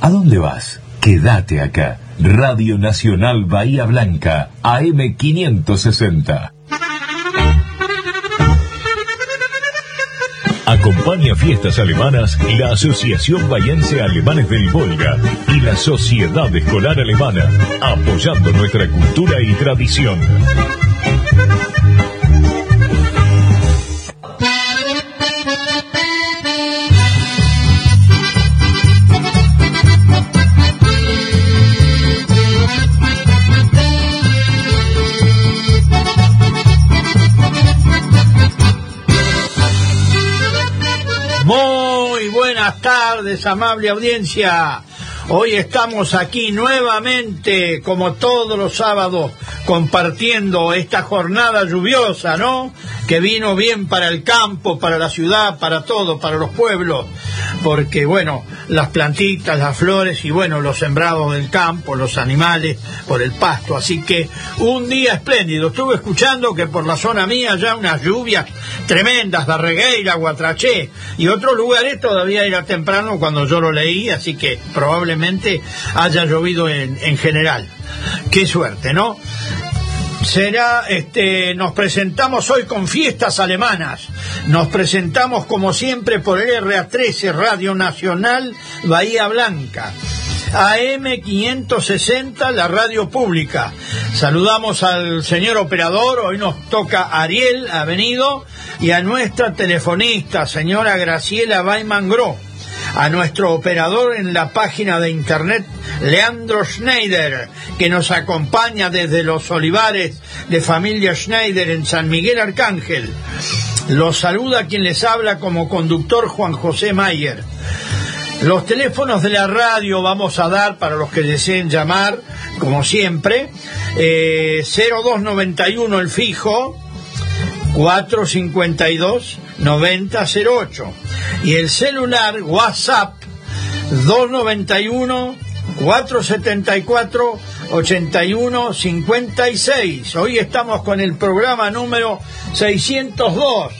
¿A dónde vas? Quédate acá. Radio Nacional Bahía Blanca, AM560. Acompaña fiestas alemanas la Asociación Bayense Alemanes del Volga y la Sociedad Escolar Alemana, apoyando nuestra cultura y tradición. Tardes, amable audiencia. Hoy estamos aquí nuevamente, como todos los sábados, compartiendo esta jornada lluviosa, ¿no? Que vino bien para el campo, para la ciudad, para todo, para los pueblos, porque, bueno, las plantitas, las flores y, bueno, los sembrados del campo, los animales, por el pasto. Así que un día espléndido. Estuve escuchando que por la zona mía ya unas lluvias tremendas, Barregueira, Guatraché y otros lugares todavía era temprano cuando yo lo leí, así que probablemente haya llovido en, en general. Qué suerte, ¿no? Será, este, nos presentamos hoy con fiestas alemanas. Nos presentamos como siempre por el RA13 Radio Nacional Bahía Blanca. AM560, la radio pública. Saludamos al señor operador, hoy nos toca Ariel, ha venido, y a nuestra telefonista, señora Graciela Baiman a nuestro operador en la página de internet, Leandro Schneider, que nos acompaña desde los olivares de familia Schneider en San Miguel Arcángel. Los saluda quien les habla como conductor Juan José Mayer. Los teléfonos de la radio vamos a dar para los que deseen llamar, como siempre, 0291 eh, el fijo, 452 9008 y el celular WhatsApp 291 474 8156. Hoy estamos con el programa número 602.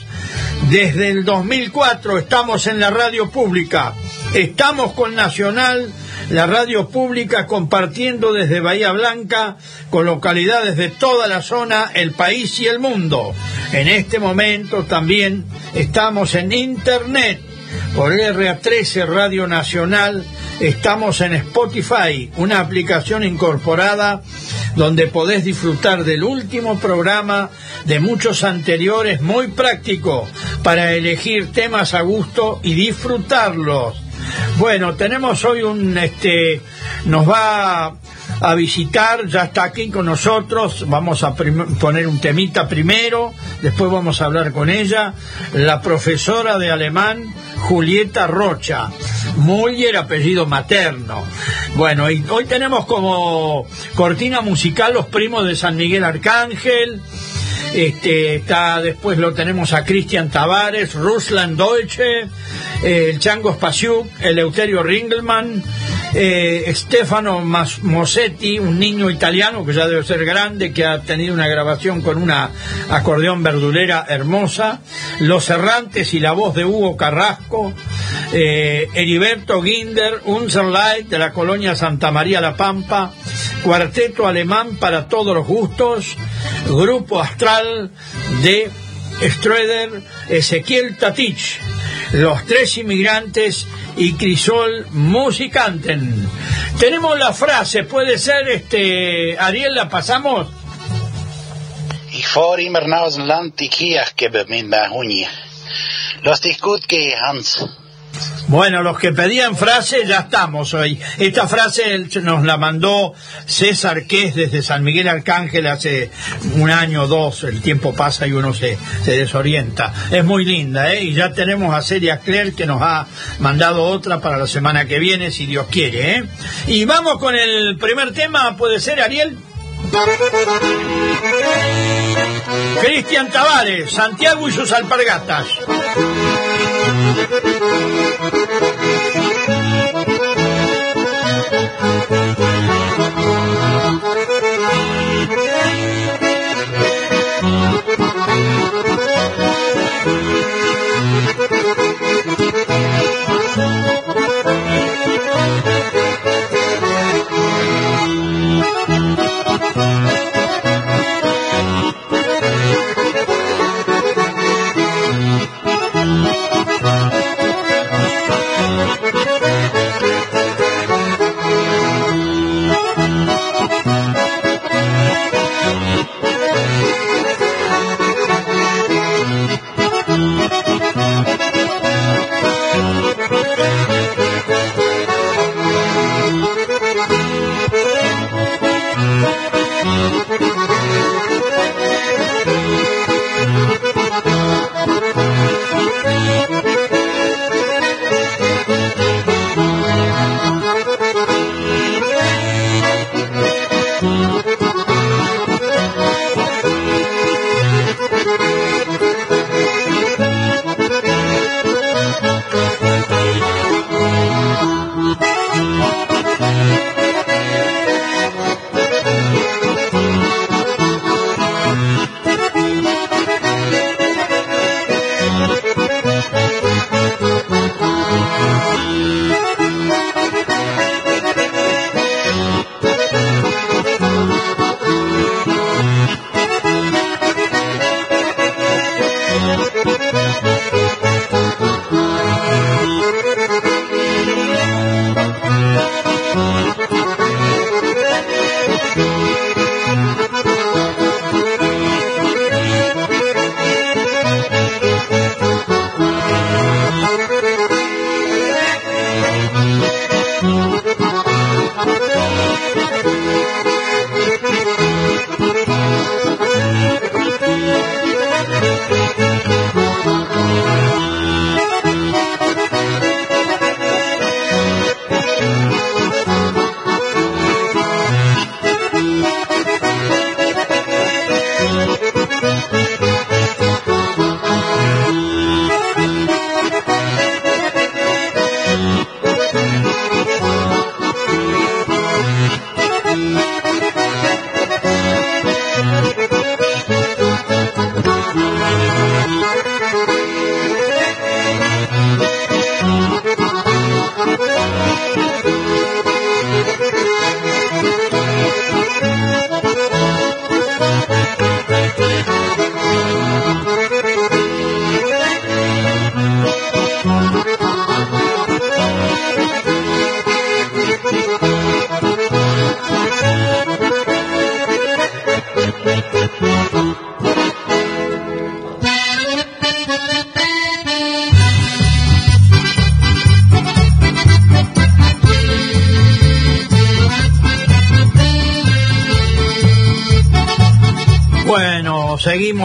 Desde el 2004 estamos en la radio pública. Estamos con Nacional la radio pública compartiendo desde Bahía Blanca con localidades de toda la zona, el país y el mundo. En este momento también estamos en Internet por RA13 Radio Nacional, estamos en Spotify, una aplicación incorporada donde podés disfrutar del último programa, de muchos anteriores, muy práctico para elegir temas a gusto y disfrutarlos. Bueno, tenemos hoy un, este, nos va a visitar, ya está aquí con nosotros, vamos a poner un temita primero, después vamos a hablar con ella, la profesora de alemán Julieta Rocha, Muller apellido materno. Bueno, y hoy tenemos como cortina musical los primos de San Miguel Arcángel, este, está, después lo tenemos a Cristian Tavares, Ruslan Deutsche, eh, el Chango Spasiuk, Eleuterio Ringelmann, eh, Stefano Mosetti, un niño italiano que ya debe ser grande, que ha tenido una grabación con una acordeón verdulera hermosa, Los Errantes y la voz de Hugo Carrasco, eh, Heriberto Ginder, Unserleit de la colonia Santa María La Pampa, Cuarteto Alemán para todos los gustos, Grupo Astral de Stroeder, Ezequiel Tatich, Los Tres Inmigrantes y Crisol Musicanten. Tenemos la frase, puede ser, este, Ariel, la pasamos. Fahre immer dem Land die Kirche mit meinem Los que Hans. Bueno, los que pedían frase, ya estamos hoy. Esta frase nos la mandó César Ques desde San Miguel Arcángel hace un año o dos. El tiempo pasa y uno se, se desorienta. Es muy linda, ¿eh? Y ya tenemos a Celia Cler que nos ha mandado otra para la semana que viene, si Dios quiere, ¿eh? Y vamos con el primer tema, ¿puede ser, Ariel? Cristian Tavares, Santiago y sus alpargatas. Bueno,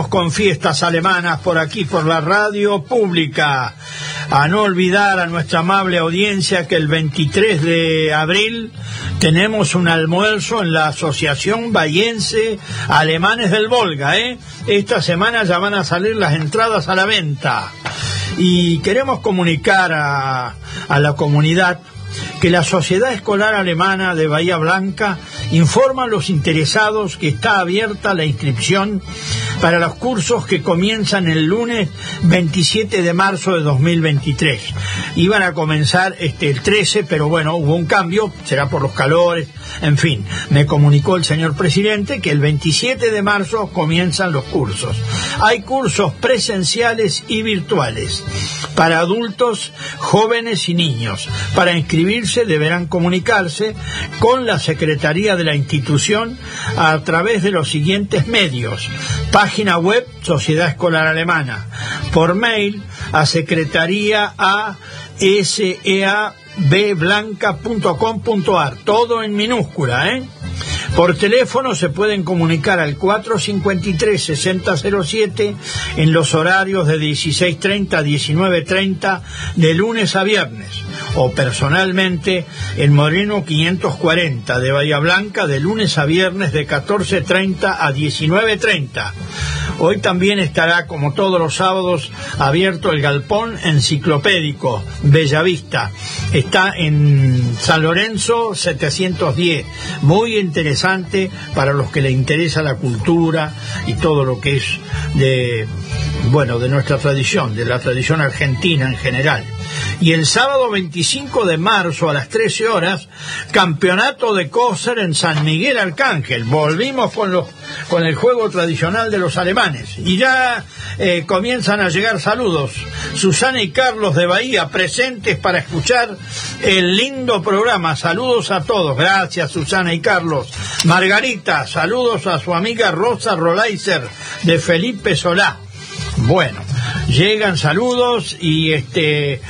con fiestas alemanas por aquí, por la radio pública. A no olvidar a nuestra amable audiencia que el 23 de abril tenemos un almuerzo en la Asociación Bayense Alemanes del Volga. ¿eh? Esta semana ya van a salir las entradas a la venta. Y queremos comunicar a, a la comunidad que la Sociedad Escolar Alemana de Bahía Blanca informa a los interesados que está abierta la inscripción para los cursos que comienzan el lunes 27 de marzo de 2023. Iban a comenzar este el 13, pero bueno, hubo un cambio, será por los calores, en fin, me comunicó el señor presidente que el 27 de marzo comienzan los cursos. Hay cursos presenciales y virtuales para adultos, jóvenes y niños. Para deberán comunicarse con la Secretaría de la institución a través de los siguientes medios. Página web Sociedad Escolar Alemana. Por mail a secretaría a Todo en minúscula, ¿eh? Por teléfono se pueden comunicar al 453-6007 en los horarios de 16.30 a 19.30 de lunes a viernes o personalmente en Moreno 540 de Bahía Blanca de lunes a viernes de 14.30 a 19.30. Hoy también estará, como todos los sábados, abierto el galpón enciclopédico Bellavista. Está en San Lorenzo 710. Muy interesante para los que le interesa la cultura y todo lo que es de, bueno, de nuestra tradición, de la tradición argentina en general. Y el sábado 25 de marzo a las 13 horas, campeonato de Coser en San Miguel Arcángel. Volvimos con, los, con el juego tradicional de los alemanes. Y ya eh, comienzan a llegar saludos. Susana y Carlos de Bahía presentes para escuchar el lindo programa. Saludos a todos. Gracias Susana y Carlos. Margarita, saludos a su amiga Rosa Rolaiser de Felipe Solá. Bueno, llegan saludos y este eh,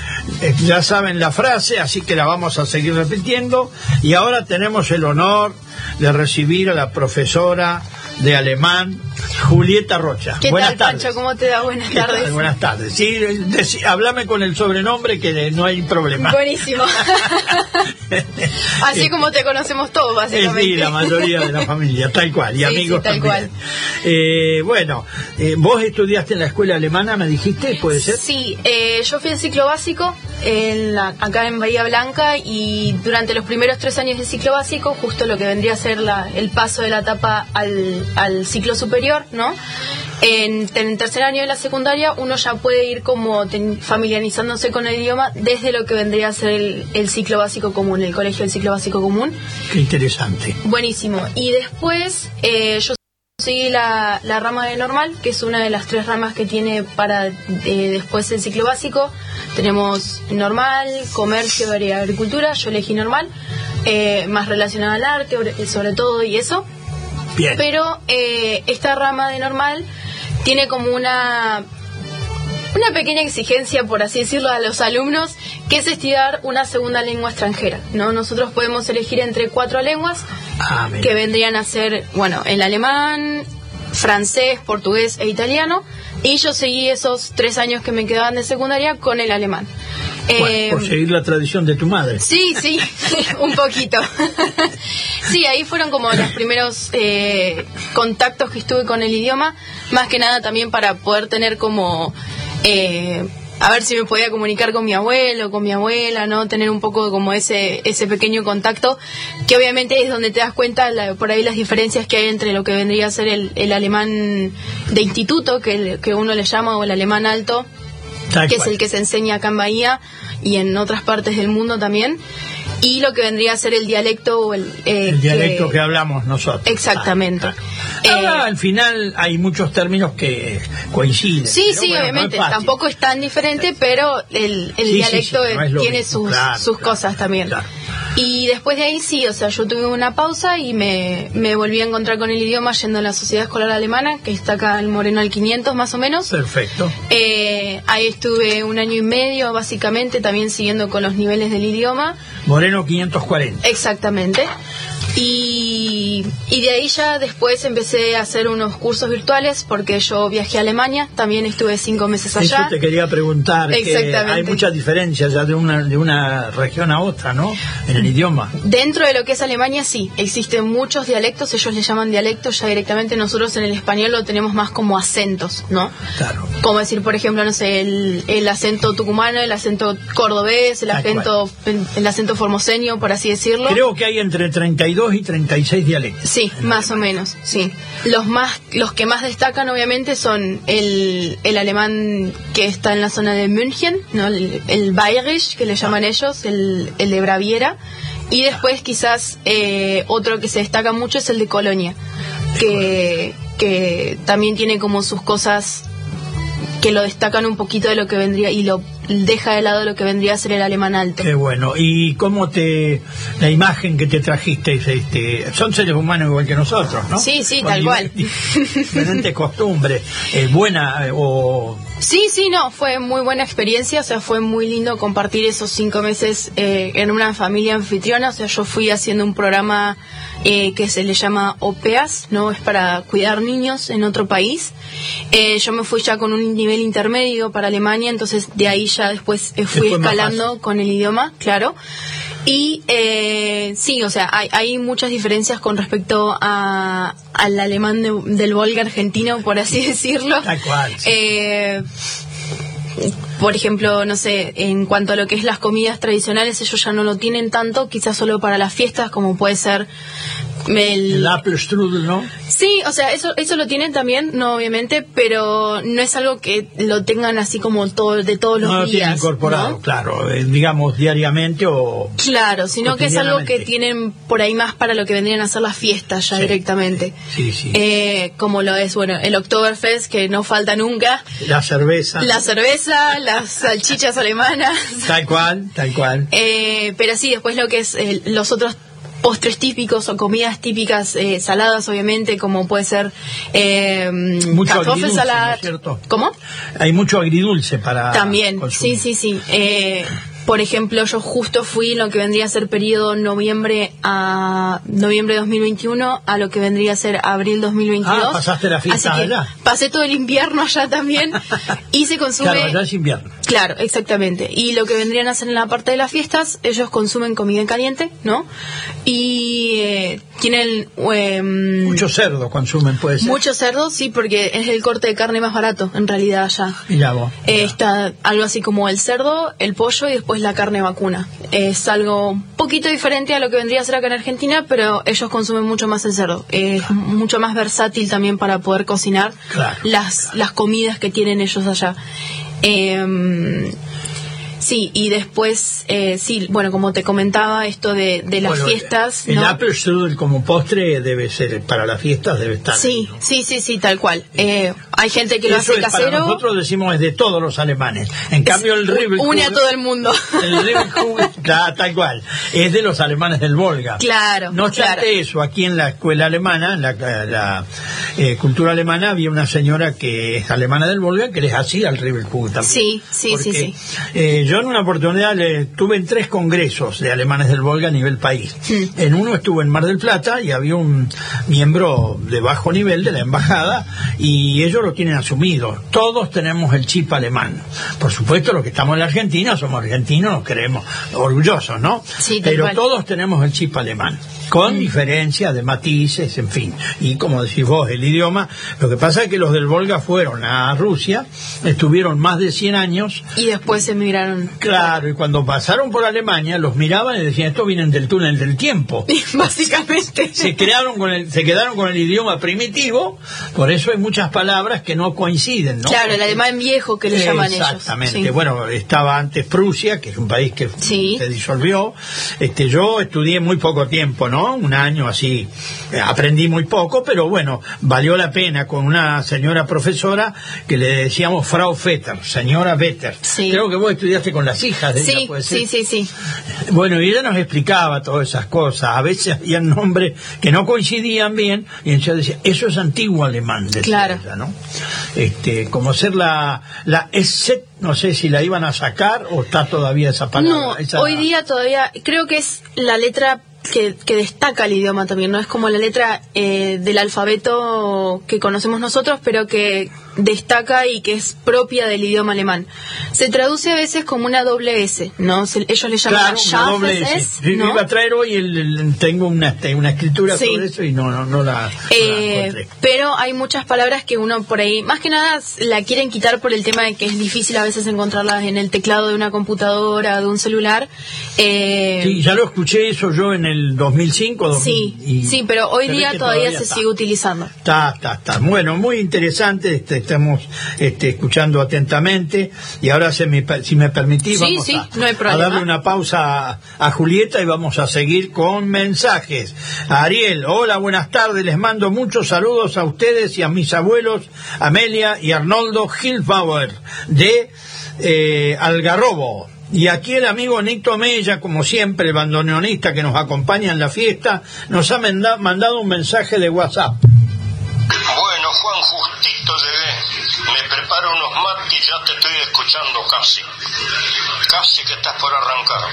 ya saben la frase, así que la vamos a seguir repitiendo. Y ahora tenemos el honor de recibir a la profesora de alemán, Julieta Rocha. ¿Qué Buenas tal, tardes. Pancho? ¿Cómo te va? Buenas tardes. Buenas tardes. Sí, háblame con el sobrenombre que no hay problema. Buenísimo. Así como te conocemos todos, Eh, básicamente. sí, la mayoría de la familia, tal cual, y Sí, amigos sí, tal también. Eh, bueno, eh, vos estudiaste en la escuela alemana, me dijiste, ¿puede ser? Sí, eh, yo fui al ciclo básico en la- acá en Bahía Blanca y durante los primeros tres años de ciclo básico, justo lo que vendría a ser la- el paso de la etapa al, al ciclo superior, ¿no? En, en el tercer año de la secundaria uno ya puede ir como ten- familiarizándose con el idioma desde lo que vendría a ser el, el ciclo básico común, el colegio del ciclo básico común. Qué interesante. Buenísimo. Y después eh, yo seguí la, la rama de normal, que es una de las tres ramas que tiene para eh, después el ciclo básico. Tenemos normal, comercio y agricultura. Yo elegí normal, eh, más relacionada al arte, sobre todo y eso. Bien. Pero eh, esta rama de normal tiene como una una pequeña exigencia, por así decirlo, a los alumnos, que es estudiar una segunda lengua extranjera. ¿no? Nosotros podemos elegir entre cuatro lenguas, Ah, que vendrían a ser, bueno, el alemán, francés, portugués e italiano. Y yo seguí esos tres años que me quedaban de secundaria con el alemán. Bueno, Eh, por seguir la tradición de tu madre. Sí, sí, un poquito. sí, ahí fueron como los primeros eh, contactos que estuve con el idioma, más que nada también para poder tener como... eh, a ver si me podía comunicar con mi abuelo, con mi abuela, ¿no? Tener un poco como ese, ese pequeño contacto, que obviamente es donde te das cuenta la- por ahí las diferencias que hay entre lo que vendría a ser el, el alemán de instituto, que, que uno le llama, o el alemán alto, Tal que es el que se enseña acá en Bahía y en otras partes del mundo también, y lo que vendría a ser el dialecto o el... eh, El dialecto que hablamos nosotros. Exactamente. Ah, claro. Eh, Ahora, al final hay muchos términos que coinciden. Sí, sí, bueno, no es obviamente. Tampoco es tan diferente, pero el, el Sí, dialecto sí, no tiene mismo, sus, claro, sus claro, cosas también. Y después de ahí sí, o sea, yo tuve una pausa y me, me volví a encontrar con el idioma yendo a la Sociedad Escolar Alemana, que está acá en Moreno al 500 más o menos. Perfecto. Eh, ahí estuve un año y medio, básicamente, también siguiendo con los niveles del idioma. Moreno 540. Exactamente. Y, y de ahí ya después empecé a hacer unos cursos virtuales porque yo viajé a Alemania, también estuve cinco meses allá. Eso te quería preguntar, que hay muchas diferencias ya de una, de una región a otra, ¿no? En el idioma. Dentro de lo que es Alemania, sí, existen muchos dialectos, ellos le llaman dialectos ya directamente, nosotros en el español lo tenemos más como acentos, ¿no? Claro. Como decir, por ejemplo, no sé, el, el acento tucumano, el acento cordobés, el acento, el acento formoseño, por así decirlo. Creo que hay entre 32 y 36 dialectos. Sí, más o menos, sí. Los más, los que más destacan obviamente son el, el alemán que está en la zona de München, ¿no? el, el Bayerisch, que le llaman ellos, el, el de Baviera, y después quizás eh, otro que se destaca mucho es el de Colonia, que, que también tiene como sus cosas que lo destacan un poquito de lo que vendría y lo deja de lado lo que vendría a ser el alemán alto. Qué bueno. ¿Y cómo te, la imagen que te trajiste, este, son seres humanos igual que nosotros, ¿no? Sí, sí, Con tal cual. Diferentes costumbres, eh, buena eh, o... Sí, sí, no, fue muy buena experiencia, o sea, fue muy lindo compartir esos cinco meses eh, en una familia anfitriona, o sea, yo fui haciendo un programa eh, que se le llama OPEAS, ¿no? Es para cuidar niños en otro país. Eh, yo me fui ya con un nivel intermedio para Alemania, entonces de ahí ya después eh, fui escalando con el idioma, claro. Y eh, sí, o sea, hay, hay muchas diferencias con respecto a, al alemán de- del Volga argentino, por así decirlo. Tal cual, sí. Eh, por ejemplo, no sé, en cuanto a lo que es las comidas tradicionales, ellos ya no lo tienen tanto, quizás solo para las fiestas, como puede ser el... El Apfelstrudel, ¿no? Sí, o sea, eso eso lo tienen también, no obviamente, pero no es algo que lo tengan así como todo de todos los no lo días. tienen incorporado, ¿no? claro, eh, digamos diariamente o... Claro, sino que es algo que tienen por ahí más para lo que vendrían a ser las fiestas ya Sí. directamente. Sí, sí. Eh, como lo es, bueno, el Oktoberfest, que no falta nunca, La cerveza. la cerveza, las salchichas alemanas. Tal cual, tal cual. Eh, pero sí, después lo que es eh, los otros postres típicos o comidas típicas eh, saladas, obviamente, como puede ser eh, Mucho agridulce. ¿Cómo? Hay mucho agridulce para También, consumir. sí, sí, sí. Eh, por ejemplo, yo justo fui en lo que vendría a ser periodo noviembre a noviembre 2021 a lo que vendría a ser abril 2022. Ah, pasaste la fiesta Así que allá. Pasé todo el invierno allá también y se consume Claro, allá es invierno. Claro, exactamente. Y lo que vendrían a hacer en la parte de las fiestas, ellos consumen comida en caliente, ¿no? Y eh, tienen em, Mucho cerdo consumen, puede ser. mucho cerdo, sí, porque es el corte de carne más barato, en realidad allá. Mirá vos. Eh, está algo así como el cerdo, el pollo y después la carne vacuna. Es algo un poquito diferente a lo que vendría a ser acá en Argentina, pero ellos consumen mucho más el cerdo. Es mucho más versátil también para poder cocinar Claro, las, las comidas que tienen ellos allá. Em, sí, y después, eh, sí, bueno, como te comentaba, esto de, de las Bueno, fiestas. El ¿no? Apfelstrudel como postre debe ser, para las fiestas debe estar. Sí, sí, sí, sí, tal cual. Eh, hay gente que lo hace es casero. para nosotros decimos es de todos los alemanes. En Es- cambio el Ribbelkuchen- une a todo el mundo. El claro, tal cual. Es de los alemanes del Volga. Claro, No obstante claro. eso, aquí en la escuela alemana, en la, la, eh, cultura alemana, había una señora que es alemana del Volga que les hacía el Ribbelkuchen también. Sí, sí, Porque, sí, sí. eh, yo en una oportunidad le, tuve en tres congresos de alemanes del Volga a nivel país. En uno estuve en Mar del Plata y había un miembro de bajo nivel de la embajada y ellos lo tienen asumido. Todos tenemos el chip alemán. Por supuesto, los que estamos en la Argentina somos argentinos, nos creemos orgullosos, ¿no? Sí, Pero todos tenemos el chip alemán. Con diferencias de matices, en fin. Y como decís vos, el idioma. Lo que pasa es que los del Volga fueron a Rusia, estuvieron más de 100 años Y después emigraron. Claro, y cuando pasaron por Alemania, los miraban y decían, estos vienen del túnel del tiempo. Básicamente. Se, crearon con el, se quedaron con el idioma primitivo, por eso hay muchas palabras que no coinciden, ¿no? Claro, el alemán viejo que le llaman ellos. Exactamente. Sí. Bueno, estaba antes Prusia, que es un país que Sí. se disolvió. Este, yo estudié muy poco tiempo, ¿no? Un año así. Eh, aprendí muy poco, pero bueno, valió la pena con una señora profesora que le decíamos Frau Vetter, señora Vetter. Sí. Creo que vos estudiaste con las hijas de ella, Sí, puede ser. sí, sí, sí. Bueno, y ella nos explicaba todas esas cosas. A veces había nombres que no coincidían bien, y ella decía, eso es antiguo alemán, decía Claro. ella, ¿no? Este, como ser la, la no sé si la iban a sacar o está todavía esa palabra. No, esa- hoy día todavía creo que es la letra que, que destaca el idioma también, no es como la letra eh, del alfabeto que conocemos nosotros, pero que destaca y que es propia del idioma alemán. Se traduce a veces como una doble S, ¿no? Se- ellos le llaman Claro, doble S. S, ¿no? Iba a traer hoy, el- el- tengo una, una escritura Sí. sobre eso y no, no, no la, no la Eh, encontré. pero hay muchas palabras que uno por ahí, más que nada, la quieren quitar por el tema de que es difícil a veces encontrarlas en el teclado de una computadora, de un celular. Eh, Sí, ya lo escuché eso yo en el 2005. 2000, sí, sí, pero hoy día que todavía, se está. sigue utilizando. Está, está, está. Bueno, muy interesante, este, estamos este, escuchando atentamente y ahora se me si me permitís Sí, vamos sí, a, no darle una pausa a, a Julieta y vamos a seguir con mensajes. Ariel, hola, buenas tardes, les mando muchos saludos a ustedes y a mis abuelos Amelia y Arnoldo Hilfauer de eh, Algarrobo. Y aquí el amigo Nito Mella, como siempre, el bandoneonista que nos acompaña en la fiesta, nos ha manda- mandado un mensaje de WhatsApp. Juan, justito llegué. Me preparo unos mates y ya te estoy escuchando casi. Casi que estás por arrancar.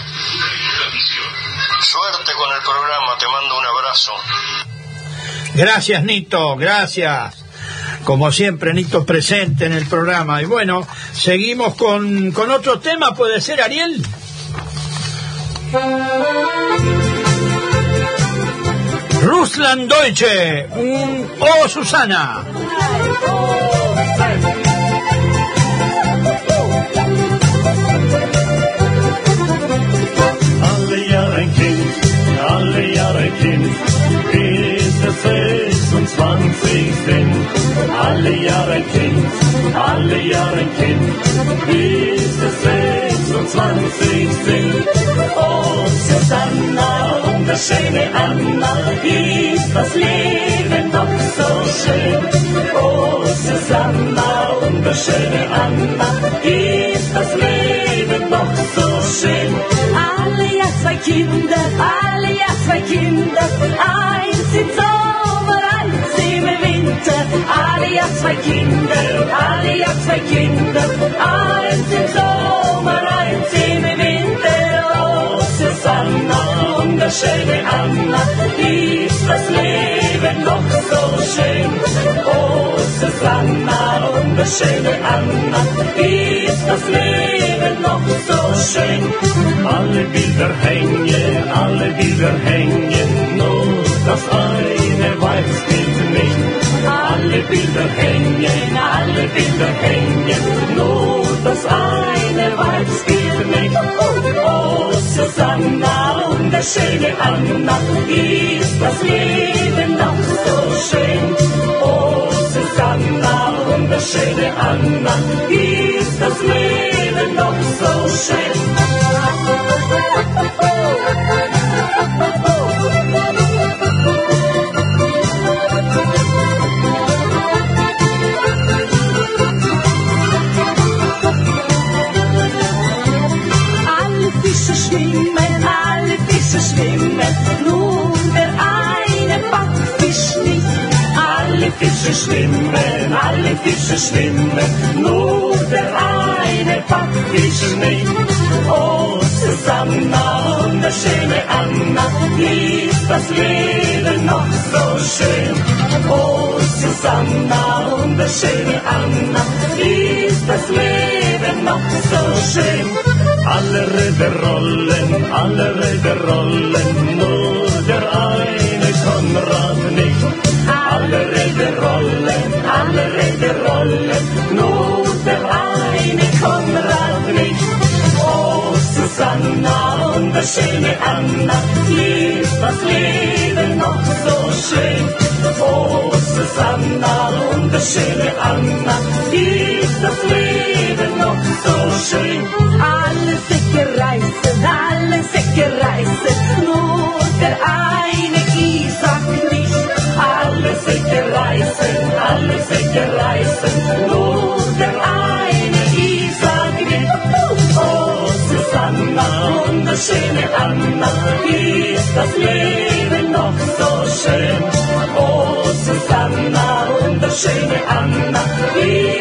Suerte con el programa, te mando un abrazo. Gracias, Nito, gracias. Como siempre, Nito presente en el programa. Y bueno, seguimos con, con otro tema, ¿puede ser, Ariel? Ruslan Deutsche, Oh Susana. Alle Jahre ein Kind, alle Jahre ein Kind, bis wir 26 sind. Alle Jahre ein Kind, alle Jahre ein Kind, bis wir 26 sind. Oh, Susanna und das schöne Anna, ist das Leben doch so schön. Oh, Susanna und das schöne Anna, ist das Leben doch so schön. Alle ja zwei Kinder, alle ja zwei Kinder, eins im Sommer, eins im Winter. Alle ja zwei Kinder, alle ja zwei Kinder, eins im Sommer, schöne Anna, ist das Leben doch so schön. Oh, Susanna und das schöne Anna, ist das Leben noch so schön. Alle Bilder hängen, alle Bilder hängen, nur das eine Weibsbild nicht. Alle Bilder hängen, alle Bilder hängen, nur das eine Weibsbild nicht. Oh, Susanna und der schöne Anna, ist das Leben noch so schön. Oh, Susanna und der schöne Anna, ist das Leben noch so schön. Schwimmen, alle Fische schwimmen, nur der eine Backfisch nicht. Alle Fische schwimmen, alle Fische schwimmen, nur der eine Backfisch nicht. Oh, Susanna und der schöne Anna, ist das Leben noch so schön. Oh, Susanna und der schöne Anna, ist das Leben noch so schön. Alle Räder rollen, alle Räder rollen, nur der eine Konrad nicht. Alle Räder rollen, alle Räder rollen, nur der eine Konrad nicht. Oh, Susanna und der schöne Anna, ist das Leben noch so schön. Oh, Susanna und der schöne Anna, ist das Leben doch so schön. Alle Säcke reißen, alle Säcke reißen, nur der eine Isaac nicht. Alle Säcke reißen, alle Säcke reißen, nur der eine Isaac nicht. Oh Susanna, wunderschöne Anna, ist das Leben noch so schön. Oh Susanna, wunderschöne Anna, ist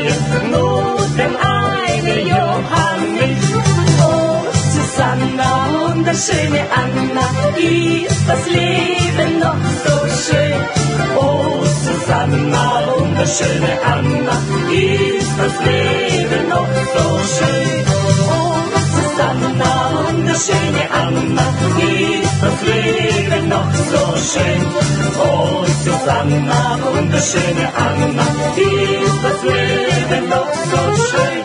und der schöne Anna, ist das Leben noch so schön. Oh, Susanna und der schöne Anna, ist das Leben noch so schön. Oh, Susanna und der schöne Anna, ist das Leben noch so schön. Oh, Susanna und der schöne Anna, ist das Leben noch so schön.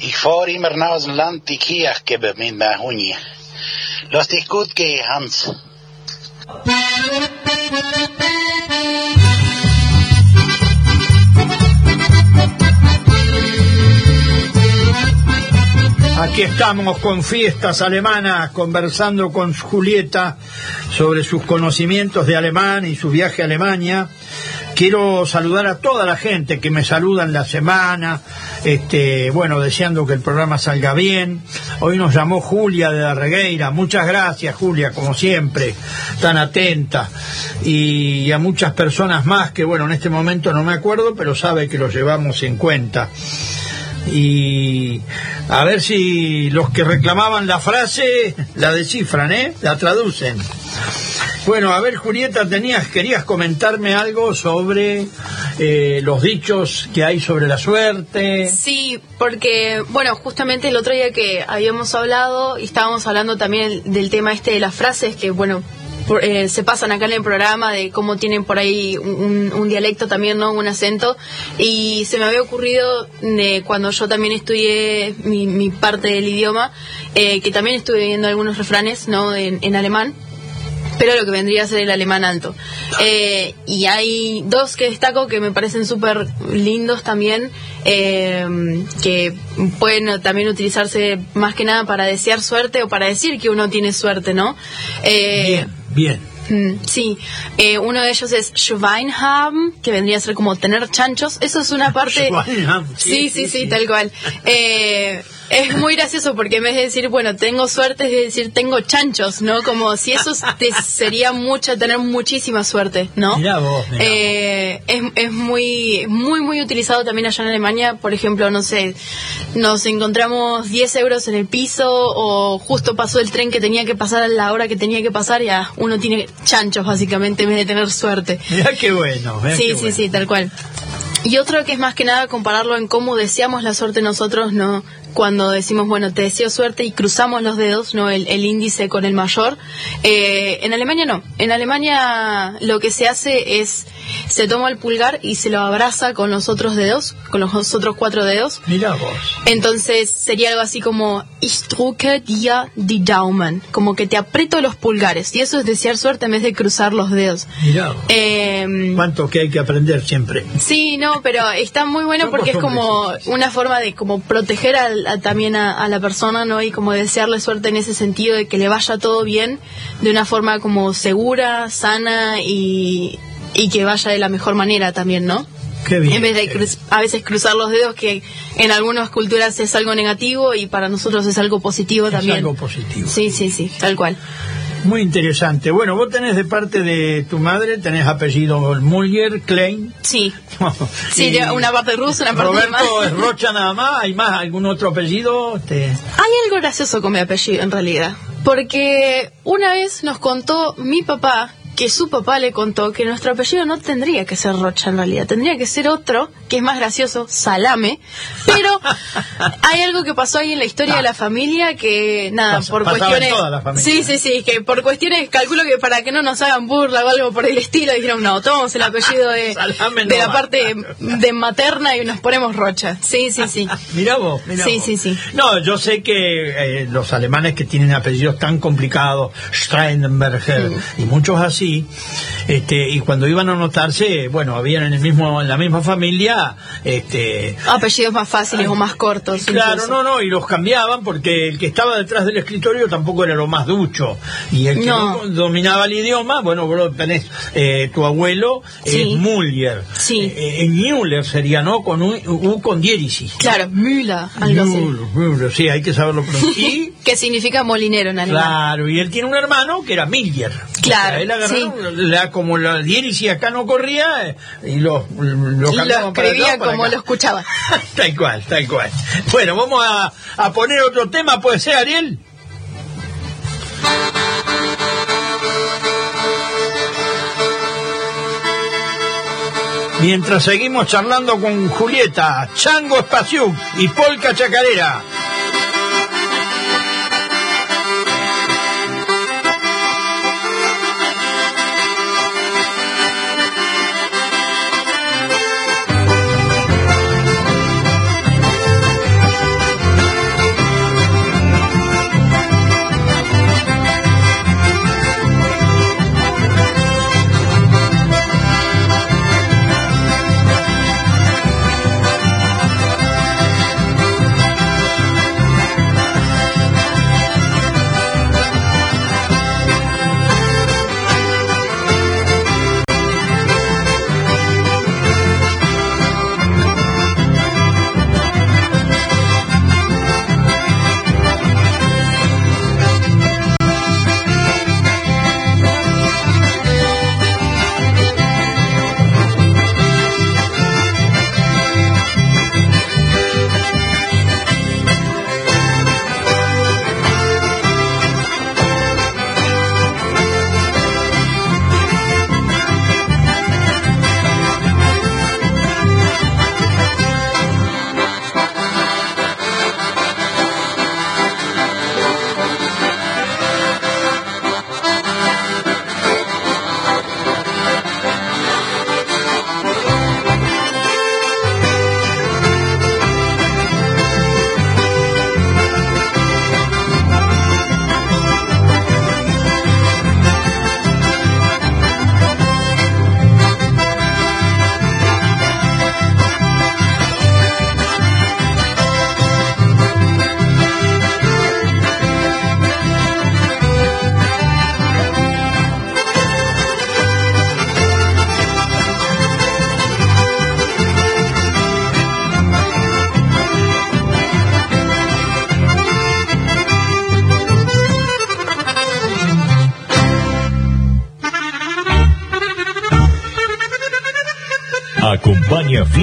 Ich fahre immer nach dem Land die Kirche mit meinem Hund. Gut gehen, Hans. Aquí estamos con fiestas alemanas, conversando con Julieta sobre sus conocimientos de alemán y su viaje a Alemania. Quiero saludar a toda la gente que me saluda en la semana, este, bueno, deseando que el programa salga bien. Hoy nos llamó Julia de la Regueira. Muchas gracias, Julia, como siempre, tan atenta. Y a muchas personas más que, bueno, en este momento no me acuerdo, pero sabe que lo llevamos en cuenta y a ver si los que reclamaban la frase la descifran, ¿eh? La traducen. Bueno, a ver, Julieta, tenías, querías comentarme algo sobre eh, los dichos que hay sobre la suerte. Sí, porque, bueno, justamente el otro día que habíamos hablado y estábamos hablando también del tema este de las frases que, bueno, por- eh, se pasan acá en el programa de cómo tienen por ahí un, dialecto también, ¿no? Un acento. Y se me había ocurrido de cuando yo también estudié mi, mi parte del idioma, eh, que también estuve viendo algunos refranes, ¿no? En alemán pero lo que vendría a ser el alemán alto. Eh, y hay dos que destaco que me parecen súper lindos también, eh, que pueden también utilizarse más que nada para desear suerte o para decir que uno tiene suerte, ¿no? Eh, Bien, bien. Mm, Sí, eh, uno de ellos es Schwein haben, que vendría a ser como tener chanchos. Eso es una parte. Sí, sí, sí, tal cual. Eh, es muy gracioso porque en vez de decir, bueno, tengo suerte, es de decir, tengo chanchos, ¿no? Como si eso te sería mucho, tener muchísima suerte, ¿no? Mirá vos, mirá Eh, es, es muy, muy, muy utilizado también allá en Alemania. Por ejemplo, no sé, nos encontramos 10 euros en el piso o justo pasó el tren que tenía que pasar a la hora que tenía que pasar y ah, uno tiene chanchos básicamente en vez de tener suerte. Mirá qué bueno. mirá Sí, qué sí, bueno. sí, tal cual. Y otro que es más que nada compararlo en cómo deseamos la suerte nosotros, ¿no? Cuando decimos, bueno, te deseo suerte y cruzamos los dedos, ¿no? El, el índice con el mayor. Eh, en Alemania no. En Alemania lo que se hace es, se toma el pulgar y se lo abraza con los otros dedos, con los otros cuatro dedos. Mirá vos. Entonces sería algo así como Ich drücke dir die Daumen, como que te aprieto los pulgares y eso es desear suerte en vez de cruzar los dedos. Mirá vos. Eh, Cuánto que hay que aprender siempre. Sí, no, pero está muy bueno porque es como una forma de como proteger al- a- también a, a la persona, ¿no? Y como desearle suerte en ese sentido de que le vaya todo bien de una forma como segura, sana y, y que vaya de la mejor manera también, ¿no? Qué bien. En vez de cruz- a veces cruzar los dedos, que en algunas culturas es algo negativo y para nosotros es algo positivo Es también. algo positivo. Sí, sí, sí, tal cual. Muy interesante. Bueno, vos tenés de parte de tu madre, tenés apellido Muller, Klein. Sí. Sí, de una parte rusa, una parte Roberto es Rocha nada más. ¿Hay más algún otro apellido? Este, Hay algo gracioso con mi apellido, en realidad. Porque una vez nos contó mi papá que su papá le contó que nuestro apellido no tendría que ser Rocha en realidad, tendría que ser otro, que es más gracioso, Salame. Pero hay algo que pasó ahí en la historia de la familia que, nada, por cuestiones. toda la familia. Sí, sí, sí, que por cuestiones, calculo que para que no nos hagan burla o algo por el estilo, dijeron, no, tomamos el apellido de, Salame no de la parte de materna y nos ponemos Rocha. Sí, sí, sí. Mirá vos, mirá Sí, vos. sí, sí. No, yo sé que eh, los alemanes que tienen apellidos tan complicados, Steinberger y muchos así, este, y cuando iban a anotarse, bueno, habían en el mismo, en la misma familia, este, Apellidos más fáciles o más cortos. Claro, incluso. no, no, y los cambiaban porque el que estaba detrás del escritorio tampoco era lo más ducho. Y el que No. dominaba el idioma, bueno, vos tenés, eh, tu abuelo Sí. es Muller. Sí. Eh, en Müller sería, ¿no? Con U, U con diéresis. Claro, Müller, algo. Müller, Müller, sí, hay que saberlo pronunciar. Que significa molinero en alemán. claro, y él tiene un hermano que era Miller. O sea, Claro, él agarraba Sí. como la diéresis acá no corría, eh, y lo, lo Y lo cambiaban para como acá. lo escuchaba. tal cual, tal cual. Bueno, vamos a, a poner otro tema, ¿puede ser, Ariel? Mientras seguimos charlando con Julieta, Chango Espaciú y Polka Chacarera.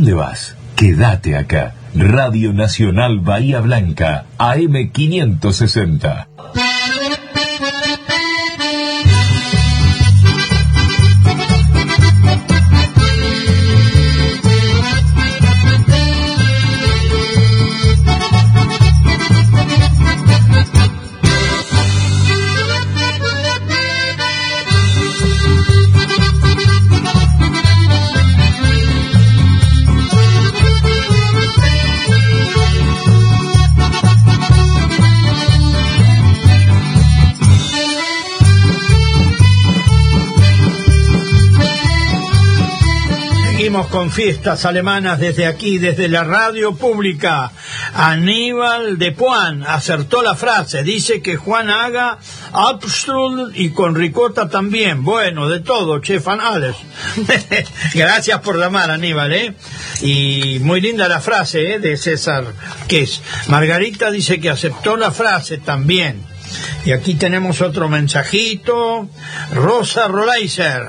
Dónde vas? Quédate acá. Radio Nacional Bahía Blanca, AM560. Con fiestas alemanas desde aquí, desde la radio pública. Aníbal de Puan acertó la frase, dice que Juan haga Abstrul y con ricota también. Bueno, de todo, chef alles. Gracias por llamar, Aníbal, ¿eh? Y muy linda la frase, ¿eh? De César, que es. Margarita dice que aceptó la frase también. Y aquí tenemos otro mensajito. Rosa Rolaiser.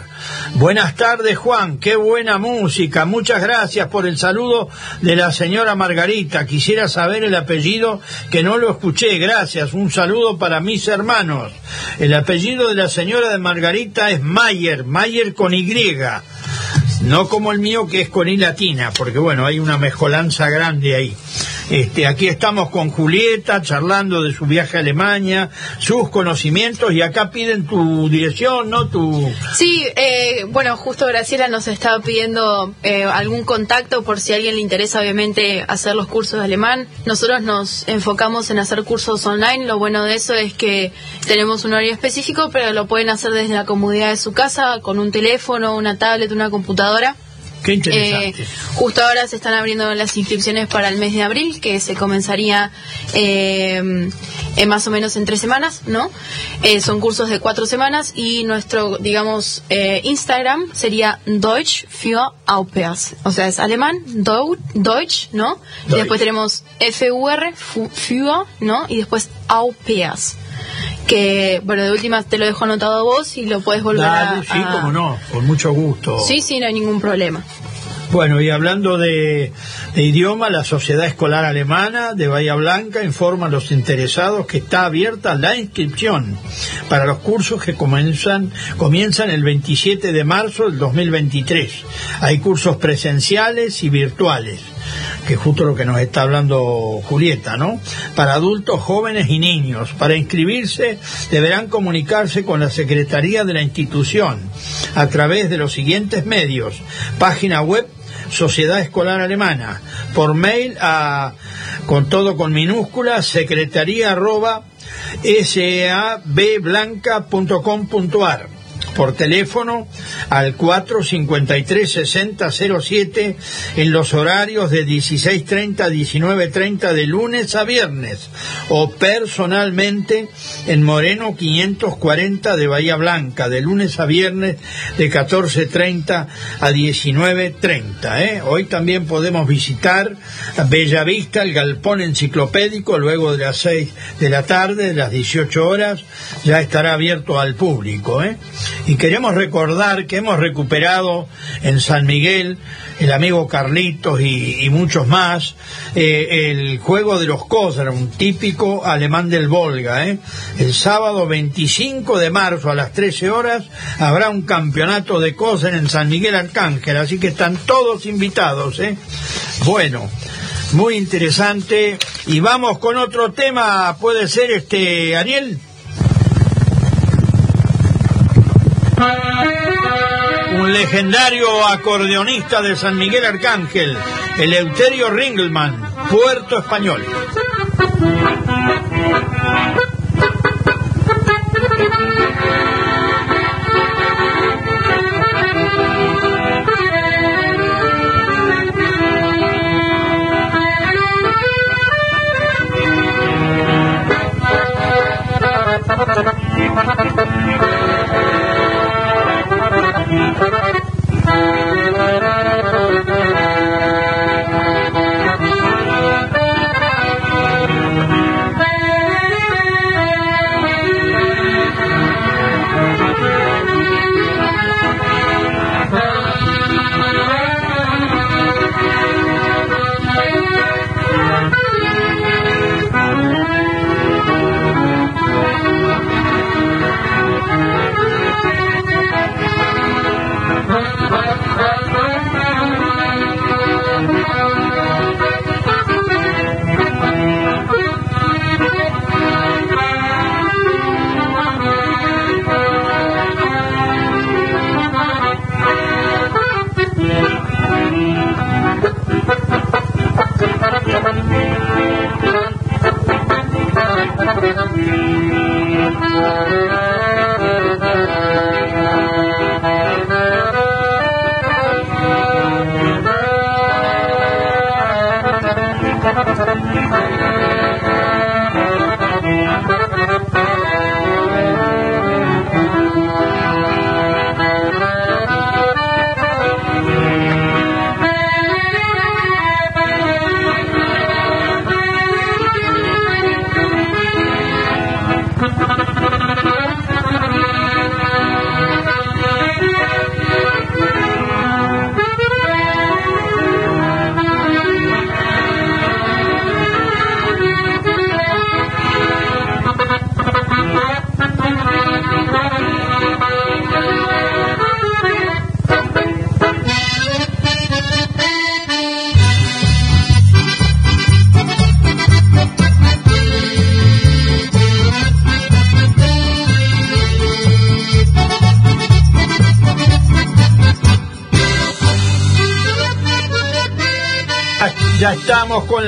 Buenas tardes, Juan. Qué buena música. Muchas gracias por el saludo de la señora Margarita. Quisiera saber el apellido que no lo escuché. Gracias. Un saludo para mis hermanos. El apellido de la señora de Margarita es Mayer. Mayer con Y. No como el mío que es con I latina, porque bueno, hay una mezcolanza grande ahí. Este, aquí estamos con Julieta charlando de su viaje a Alemania, sus conocimientos y acá piden tu dirección, ¿no? Tu Sí, eh, bueno, justo Graciela nos estaba pidiendo eh, algún contacto por si a alguien le interesa, obviamente, hacer los cursos de alemán. Nosotros nos enfocamos en hacer cursos online. Lo bueno de eso es que tenemos un horario específico, pero lo pueden hacer desde la comodidad de su casa, con un teléfono, una tablet, una computadora. Qué interesante. Eh, justo ahora se están abriendo las inscripciones para el mes de abril, que se comenzaría eh, en más o menos en tres semanas, ¿no? Eh, son cursos de cuatro semanas y nuestro, digamos, eh, Instagram sería Deutsch für Au pairs. O sea, es alemán, Deu- Deutsch, ¿no? Y después tenemos FUR, fu- für, ¿no? Y después Au pairs. Que, bueno, de última te lo dejo anotado a vos y lo puedes volver a... Dale, sí, a- como no, con mucho gusto. Sí, sí, no hay ningún problema. Bueno, y hablando de, de idioma, la Sociedad Escolar Alemana de Bahía Blanca informa a los interesados que está abierta la inscripción para los cursos que comienzan, comienzan el 27 de marzo del 2023. Hay cursos presenciales y virtuales, que es justo lo que nos está hablando Julieta, ¿no? Para adultos, jóvenes y niños. Para inscribirse deberán comunicarse con la Secretaría de la institución a través de los siguientes medios. Página web Sociedad Escolar Alemana, por mail a, con todo con minúsculas, secretaría arroba sablanca.com.ar por teléfono al 453-6007 en los horarios de 16.30 a 19.30 de lunes a viernes o personalmente en Moreno 540 de Bahía Blanca de lunes a viernes de 14.30 a 19.30. ¿eh? Hoy también podemos visitar Bellavista, el galpón enciclopédico, luego de las 6 de la tarde, de las 18 horas, ya estará abierto al público. ¿eh? Y queremos recordar que hemos recuperado en San Miguel, el amigo Carlitos y, muchos más, eh, el juego de los Kosra, un típico alemán del Volga. ¿eh? El sábado 25 de marzo a las 13 horas habrá un campeonato de Kosra en San Miguel Arcángel, así que están todos invitados. ¿eh? Bueno. Muy interesante. Y vamos con otro tema, puede ser este, Ariel. Un legendario acordeonista de San Miguel Arcángel, Eleuterio Ringelmann, Puerto Español.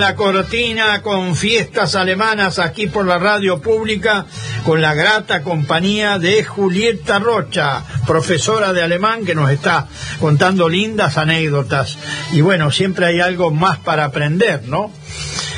La cortina, con fiestas alemanas aquí por la radio pública, con la grata compañía de Julieta Rocha, profesora de alemán que nos está contando lindas anécdotas. Y bueno, siempre hay algo más para aprender, ¿no?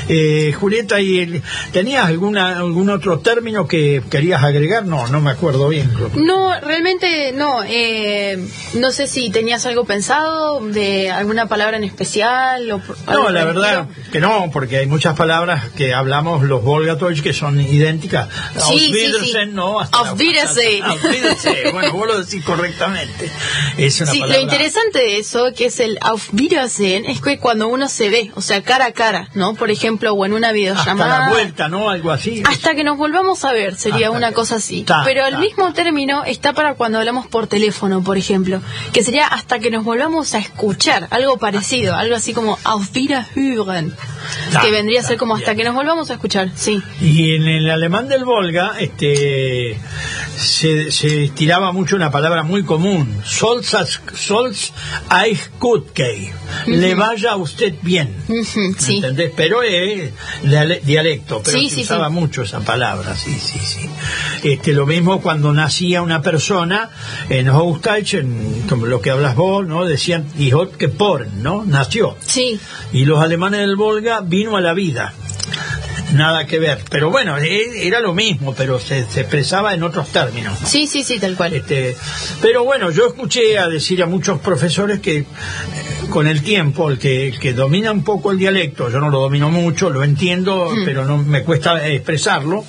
Eh, Julieta, ¿y ¿tenías alguna, algún otro término que querías agregar? No, no me acuerdo bien. No, realmente no. eh, no sé si tenías algo pensado de alguna palabra en especial. O No, la el verdad estilo. que no, porque hay muchas palabras que hablamos los Volgatoich que son idénticas. Sí, sí, no. hasta Auf la- Wiedersehen. Auf Wiedersehen. Bueno, vos lo decís correctamente. Es una Sí, lo interesante de eso, que es el Auf Wiedersehen, es que cuando uno se ve, o sea, cara a cara, ¿no? Por ejemplo, o en una Hasta videollamada. la vuelta, ¿no? Algo así. Hasta que nos volvamos a ver, sería Hasta una que- cosa así. Ta, Pero el ta. mismo término está para cuando hablamos por teléfono, por ejemplo, que sería hasta que nos volvamos a escuchar, algo parecido, algo así como Auf Wiederhören, Ta, que vendría a ser como hasta bien. que nos volvamos a escuchar, sí. Y en el alemán del Volga, este, se, se estiraba mucho una palabra muy común, Solz, euch gut gehen. Le vaya a usted bien. Sí. ¿Entendés? Pero es diale- dialecto, pero Sí, se sí, usaba mucho esa palabra, sí, sí, sí. Este, lo mismo cuando nacía una persona en Hochdeutsch, en- como lo que hablas vos, ¿no? Decían, die hat geboren, ¿no? Nació. Sí, Y los alemanes del Volga vino a la vida. Nada que ver. Pero bueno, e- era lo mismo, pero se, se expresaba en otros términos. sí, sí, sí, tal cual. Este, pero bueno, yo escuché a decir a muchos profesores que eh, con el tiempo, el que, el que domina un poco el dialecto, yo no lo domino mucho, lo entiendo, Hmm. pero no me cuesta expresarlo.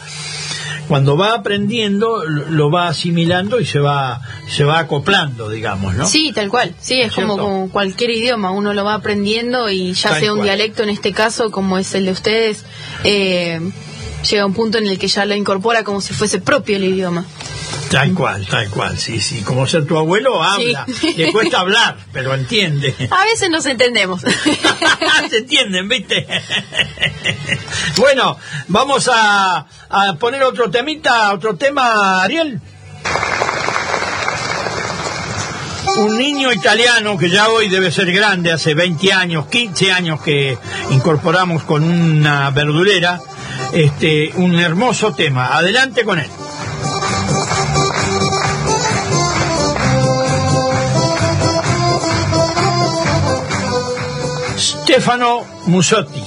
Cuando va aprendiendo, lo va asimilando y se va, se va acoplando, digamos, ¿no? Sí, tal cual. Sí, es como, como cualquier idioma, uno lo va aprendiendo y ya Tal sea un cual. dialecto en este caso, como es el de ustedes, eh, llega a un punto en el que ya lo incorpora como si fuese propio el idioma. Tal cual, tal cual, sí, sí. Como ser tu abuelo, habla. Sí. Le cuesta hablar, pero entiende. A veces nos entendemos. Se entienden, ¿viste? bueno, vamos a, a poner otro temita, otro tema, Ariel. Un niño italiano que ya hoy debe ser grande, hace 20 años, 15 años que incorporamos con una verdurera, este, un hermoso tema. Adelante con él. Stefano Musotti.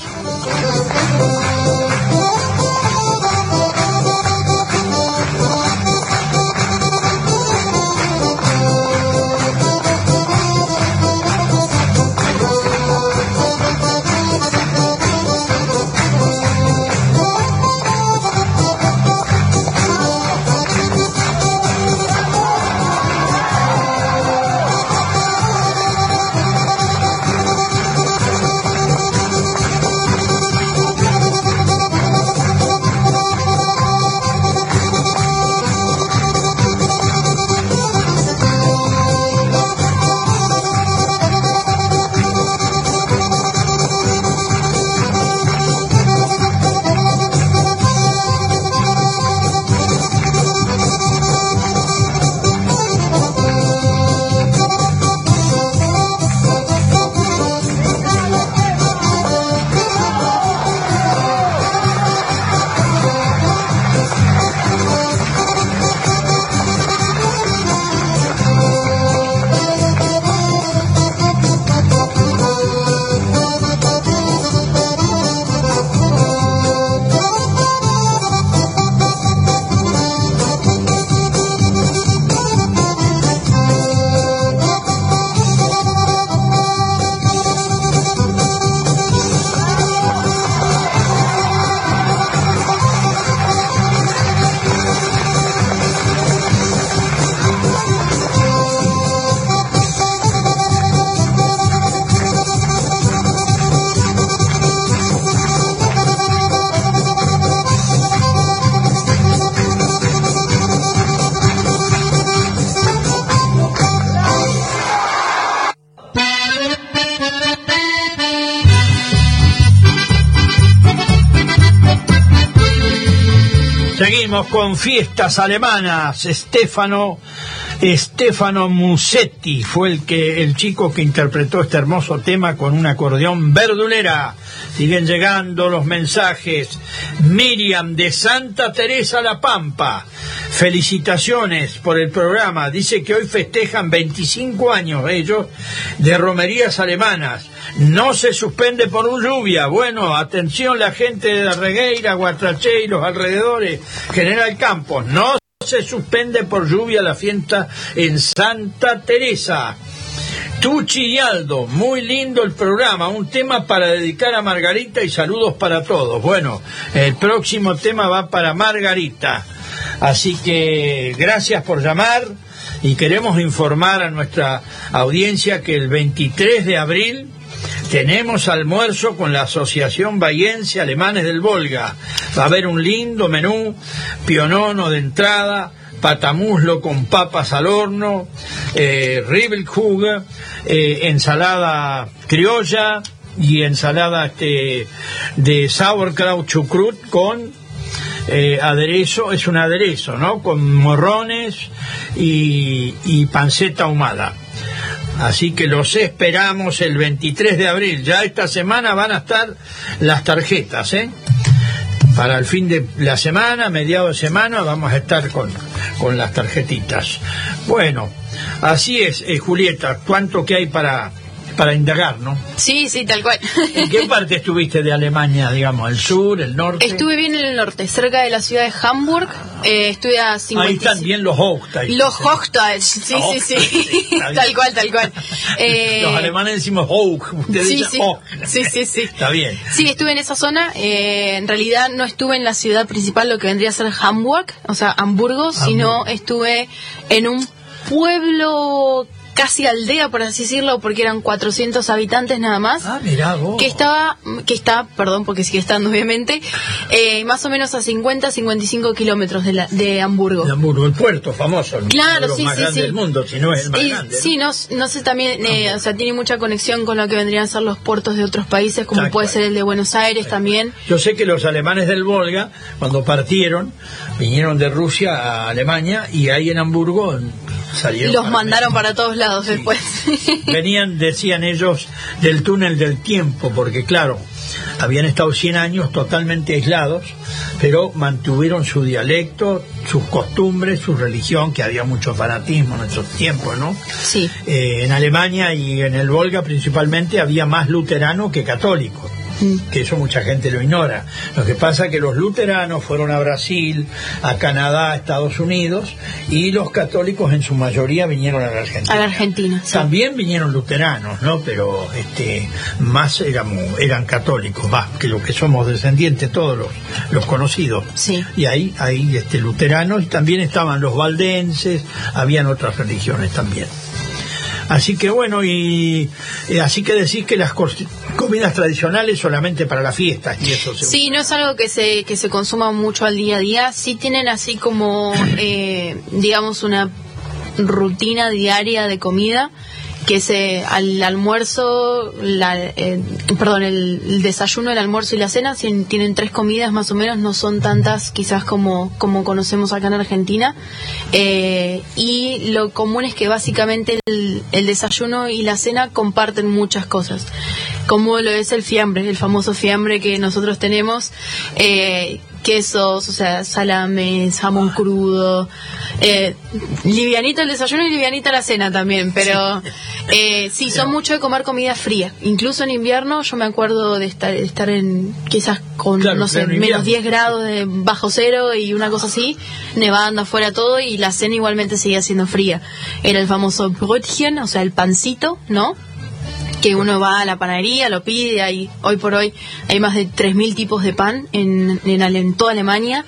Con fiestas alemanas. Stefano Stefano Musetti fue el que el chico que interpretó este hermoso tema con un acordeón verdulera. Siguen llegando los mensajes. Miriam de Santa Teresa La Pampa. Felicitaciones por el programa. Dice que hoy festejan 25 años ellos de romerías alemanas. No se suspende por un lluvia. Bueno, atención la gente de Regueira, Guatraché y los alrededores. General Campos, no se suspende por lluvia la fiesta en Santa Teresa. Tuchi y Aldo, muy lindo el programa, un tema para dedicar a Margarita y saludos para todos. Bueno, el próximo tema va para Margarita. Así que gracias por llamar y queremos informar a nuestra audiencia que el 23 de abril tenemos almuerzo con la Asociación Bayense Alemanes del Volga. Va a haber un lindo menú, pionono de entrada, patamuslo con papas al horno, eh, eh, ensalada criolla y ensalada este, de sauerkraut chucrut con eh, aderezo, es un aderezo, ¿no? Con morrones y, y panceta ahumada. Así que los esperamos el 23 de abril. Ya esta semana van a estar las tarjetas, ¿eh? Para el fin de la semana, mediados de semana, vamos a estar con, con las tarjetitas. Bueno, así es, eh, Julieta, ¿cuánto que hay para, para indagar, no? Sí, sí, tal cual. ¿En qué parte estuviste de Alemania, digamos? ¿El sur, el norte? Estuve bien en el norte, cerca de la ciudad de Hamburg. Eh, estuve a 50. Ahí están bien los Hochstein. Los Hochstein, sí, sí, sí. tal cual, tal cual. Eh, Los alemanes decimos Hoch, ustedes Sí, dicen sí. Hoch. Sí, sí, sí. Está bien. Sí, estuve en esa zona. eh, en realidad no estuve en la ciudad principal, lo que vendría a ser Hamburg, o sea, Hamburgo, sino estuve en un pueblo casi aldea, por así decirlo, porque eran 400 habitantes nada más. Ah, mirá vos. que estaba, que está, perdón, porque sigue estando obviamente, eh, más o menos a 50, 55 kilómetros de, la, de Hamburgo. De Hamburgo, el puerto famoso, uno Claro, sí, más sí, grandes sí. del mundo, si no es el más Y- grande. ¿no? sí, no, no sé también, eh, o sea, tiene mucha conexión con lo que vendrían a ser los puertos de otros países, como Tal puede ser el de Buenos Aires también. Yo sé que los alemanes del Volga, cuando partieron, vinieron de Rusia a Alemania y ahí en Hamburgo salieron. Los mandaron para todos lados Sí. después. Venían, decían ellos, del túnel del tiempo, porque claro, habían estado 100 años totalmente aislados, pero mantuvieron su dialecto, sus costumbres, su religión, que había mucho fanatismo en esos tiempos, ¿no? sí. Eh, en Alemania y en el Volga principalmente había más luteranos que que eso mucha gente lo ignora. Lo que pasa es que los luteranos fueron a Brasil, a Canadá, a Estados Unidos, y los católicos en su mayoría vinieron a la Argentina. A la Argentina. sí. También vinieron luteranos, ¿no? Pero este, más éramos, eran católicos, más que lo que somos descendientes, todos los, los conocidos. Sí. Y ahí, ahí este, luteranos, y también estaban los valdenses, habían otras religiones también. Así que bueno, y eh, así que decís que las comidas tradicionales solamente para las fiestas y eso Sí, no es algo que se, que se consuma mucho al día a día. Sí tienen así como, eh, digamos, una rutina diaria de comida que se al almuerzo, la, eh, perdón, el, el desayuno, el almuerzo y la cena sí, tienen tres comidas más o menos, no son tantas quizás como, como conocemos acá en Argentina. Eh, y lo común es que básicamente el, el desayuno y la cena comparten muchas cosas, como lo es el fiambre, el famoso fiambre que nosotros tenemos. Eh, quesos, o sea, salames, jamón crudo, eh, livianito el desayuno y livianita la cena también, pero eh, sí, son mucho de comer comida fría. Incluso en invierno yo me acuerdo de estar, de estar en quizás con, Claro, no sé, menos invierno. 10 grados de bajo cero y una cosa así, nevando afuera todo y la cena igualmente seguía siendo fría. Era el famoso Brötchen, o sea, el pancito, ¿no? Que uno va a la panadería, lo pide, hay, hoy por hoy hay más de 3.000 tipos de pan en, en, en toda Alemania.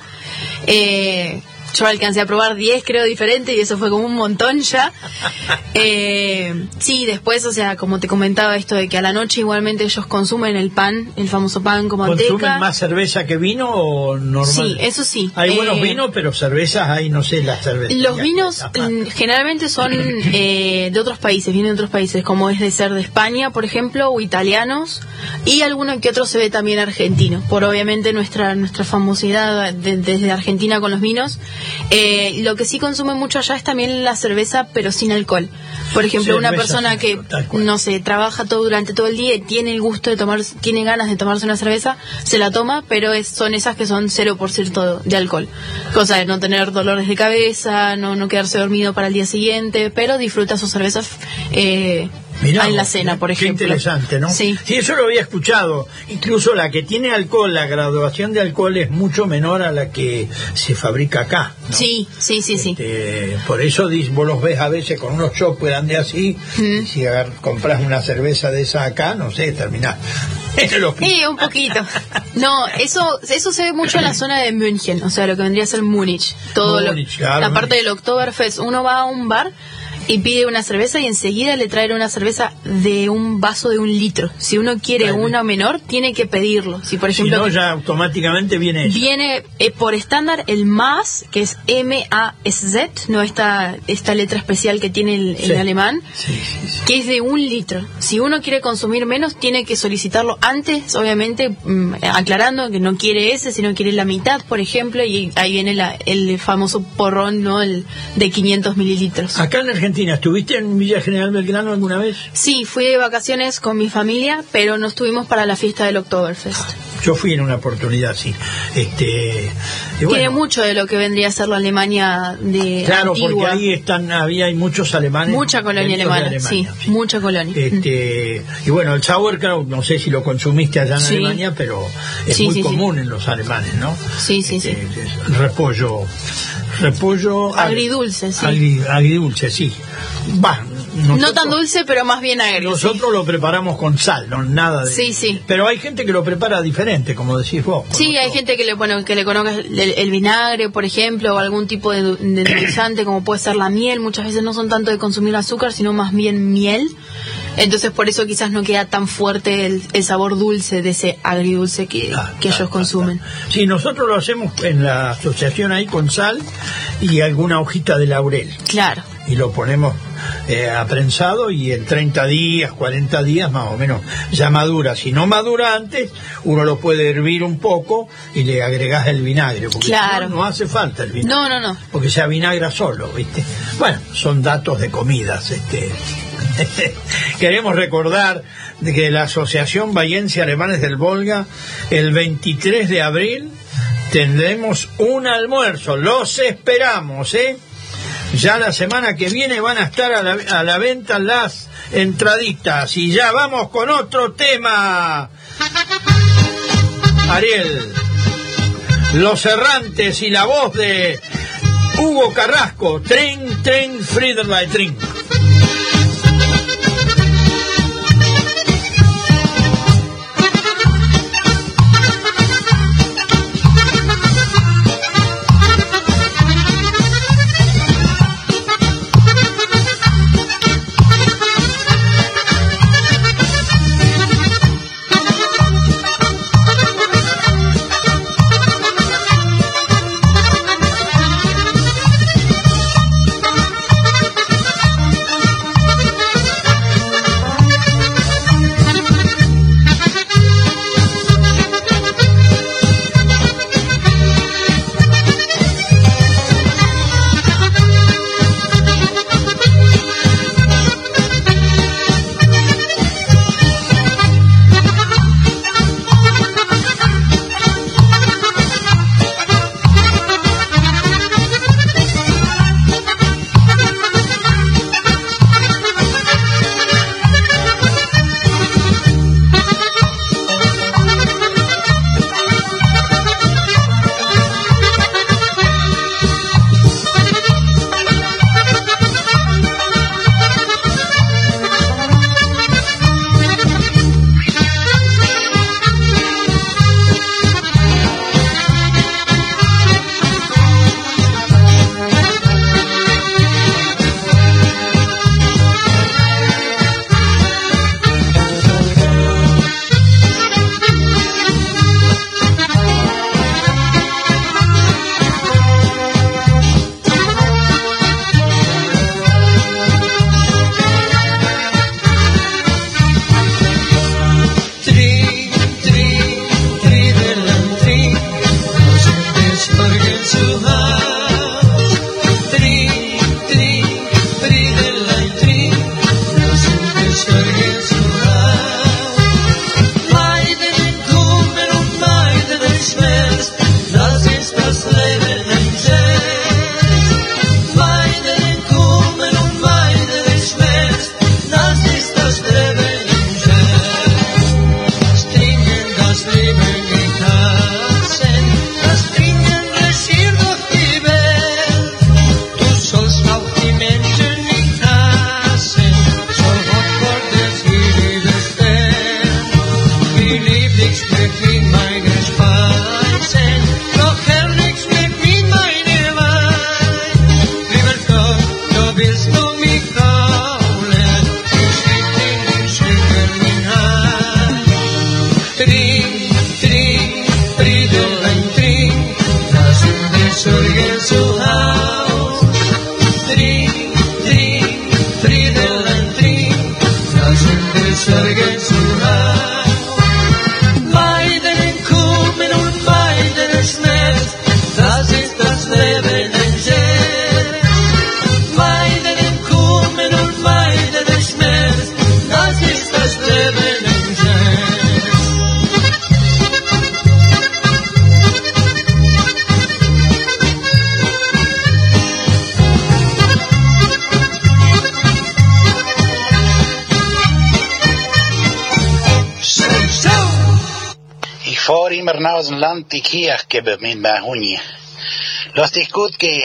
Eh, yo alcancé a probar 10 creo diferentes y eso fue como un montón ya. Eh, sí, después, o sea, como te comentaba esto de que a la noche igualmente ellos consumen el pan, el famoso pan manteca. ¿Consumen más cerveza que vino o normal? Sí, eso sí. Hay buenos Eh, vinos, pero cervezas hay, no sé, las cervezas. Los vinos mm, generalmente son eh, de otros países, vienen de otros países, como es de ser de España, por ejemplo, o italianos, y alguno que otro se ve también argentino, por obviamente nuestra nuestra famosidad de- desde Argentina con los vinos. Eh, lo que sí consume mucho allá es también la cerveza, pero sin alcohol. Por ejemplo, una persona que, no sé, trabaja todo durante todo el día y tiene el gusto de tomar, tiene ganas de tomarse una cerveza, se la toma, pero es- son esas que son 0% de alcohol. Cosa de no tener dolores de cabeza, no, no quedarse dormido para el día siguiente, pero disfruta sus cervezas eh, Mirá en la cena, qué- por qué ejemplo. interesante, ¿no? Sí. eso lo había escuchado. Incluso la que tiene alcohol, la graduación de alcohol es mucho menor a la que se fabrica acá. ¿no? Sí, sí, sí, sí. Este, por eso vos los ves a veces con unos shops grandes así, y si compras una cerveza de esa acá, no sé, terminás. Sí, un poquito. No, eso eso se ve mucho en la zona de München, o sea, lo que vendría a ser Múnich. Todo lo- claro, la parte Múnich. del Oktoberfest, uno va a un bar y pide una cerveza y enseguida le traen una cerveza de un vaso de un litro. Si uno quiere una menor, tiene que pedirlo. Si por Si ejemplo no, ya automáticamente viene ella. viene eh, por estándar el más, que es M-A-S-Z, no esta, esta letra especial que tiene el, alemán, Sí, sí, sí. que es de un litro. Si uno quiere consumir menos, tiene que solicitarlo antes, obviamente, mm, aclarando que no quiere ese, sino quiere la mitad, por ejemplo, y ahí viene la- el famoso porrón, ¿no? El de 500 mililitros. Acá en Argentina, ¿estuviste en Villa General Belgrano alguna vez? Sí, fui de vacaciones con mi familia, pero no estuvimos para la fiesta del Oktoberfest. Yo fui en una oportunidad, sí. Este, Tiene mucho de lo que vendría a ser la Alemania de Claro, antigua. porque ahí están, había hay muchos alemanes. Mucha colonia alemana, sí, mucha colonia. Este, y bueno, el sauerkraut, no sé si lo consumiste allá en Sí. Alemania, pero es Sí, muy sí, sí. común en los alemanes, ¿no? Sí, sí, sí. Este, es repollo, repollo ag- Agridulce, sí. agri- agridulce, sí. Va, No tan dulce, pero más bien agrio. sí. Nosotros lo preparamos con sal, no nada de. Sí, sí. Pero hay gente que lo prepara diferente, como decís vos. Sí, hay gente que le bueno, que le conozca el, el vinagre, por ejemplo, o algún tipo de, de endulzante, como puede ser la miel. Muchas veces no son tanto de consumir azúcar, sino más bien miel. Entonces, por eso quizás no queda tan fuerte el, el sabor dulce de ese agridulce que, Ah, que ah, ellos ah, consumen. Sí, nosotros lo hacemos en la asociación ahí con sal y alguna hojita de laurel. Claro. Y lo ponemos eh, aprensado y en 30 días, 40 días más o menos ya madura. Si no madura antes, uno lo puede hervir un poco y le agregás el vinagre. Porque Claro. no, no hace falta el vinagre. No, no, no. Porque se avinagra solo, ¿viste? Bueno, son datos de comidas, este. Queremos recordar que la Asociación Bayense Alemanes del Volga, el 23 de abril, tendremos un almuerzo. Los esperamos, ¿eh? Ya la semana que viene van a estar a la, a la venta las entraditas. Y ya vamos con otro tema. Ariel, Los Errantes y la voz de Hugo Carrasco, Tren, Tren, Friederlei, Tren.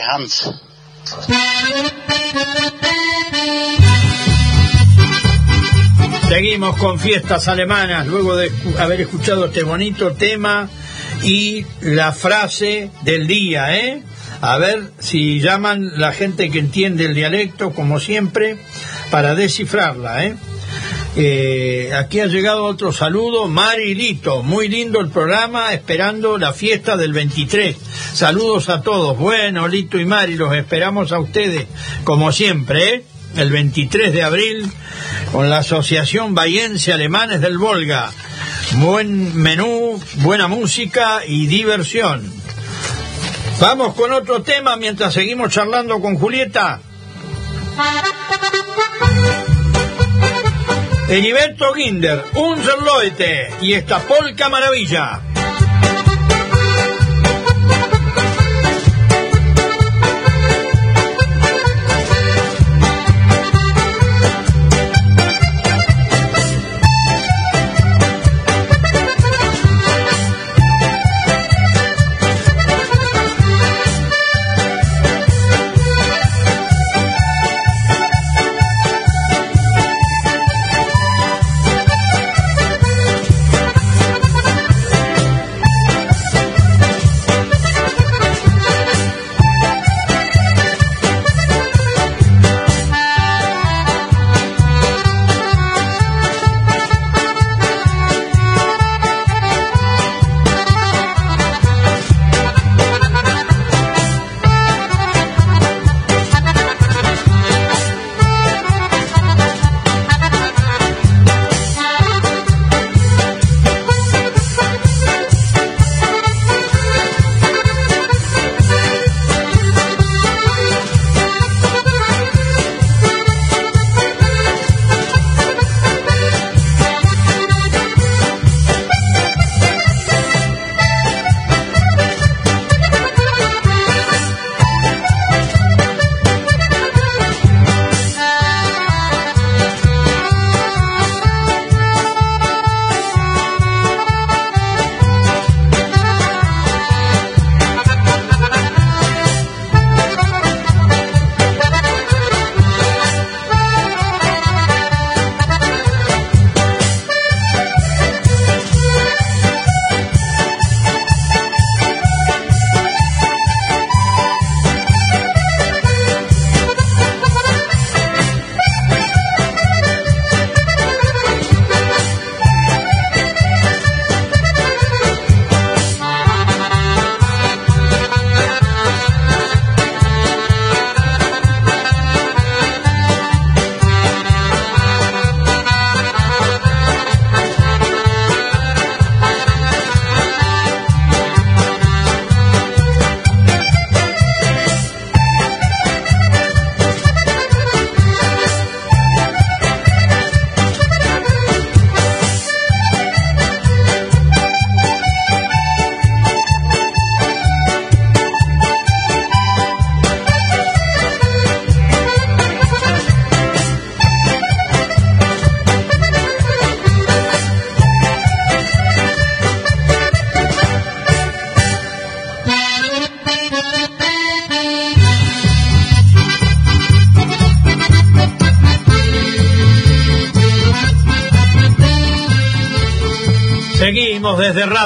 Hans. Seguimos con fiestas alemanas luego de haber escuchado este bonito tema y la frase del día, ¿eh? A ver si llaman la gente que entiende el dialecto, como siempre, para descifrarla, ¿eh? Eh, aquí ha llegado otro saludo, Mari Lito, muy lindo el programa, esperando la fiesta del 23. Saludos a todos. Bueno, Lito y Mari, los esperamos a ustedes, como siempre, ¿eh? el 23 de abril, con la Asociación Bayense Alemanes del Volga. Buen menú, buena música y diversión. Vamos con otro tema mientras seguimos charlando con Julieta. Heriberto Ginder, Unser Leute y esta polca maravilla.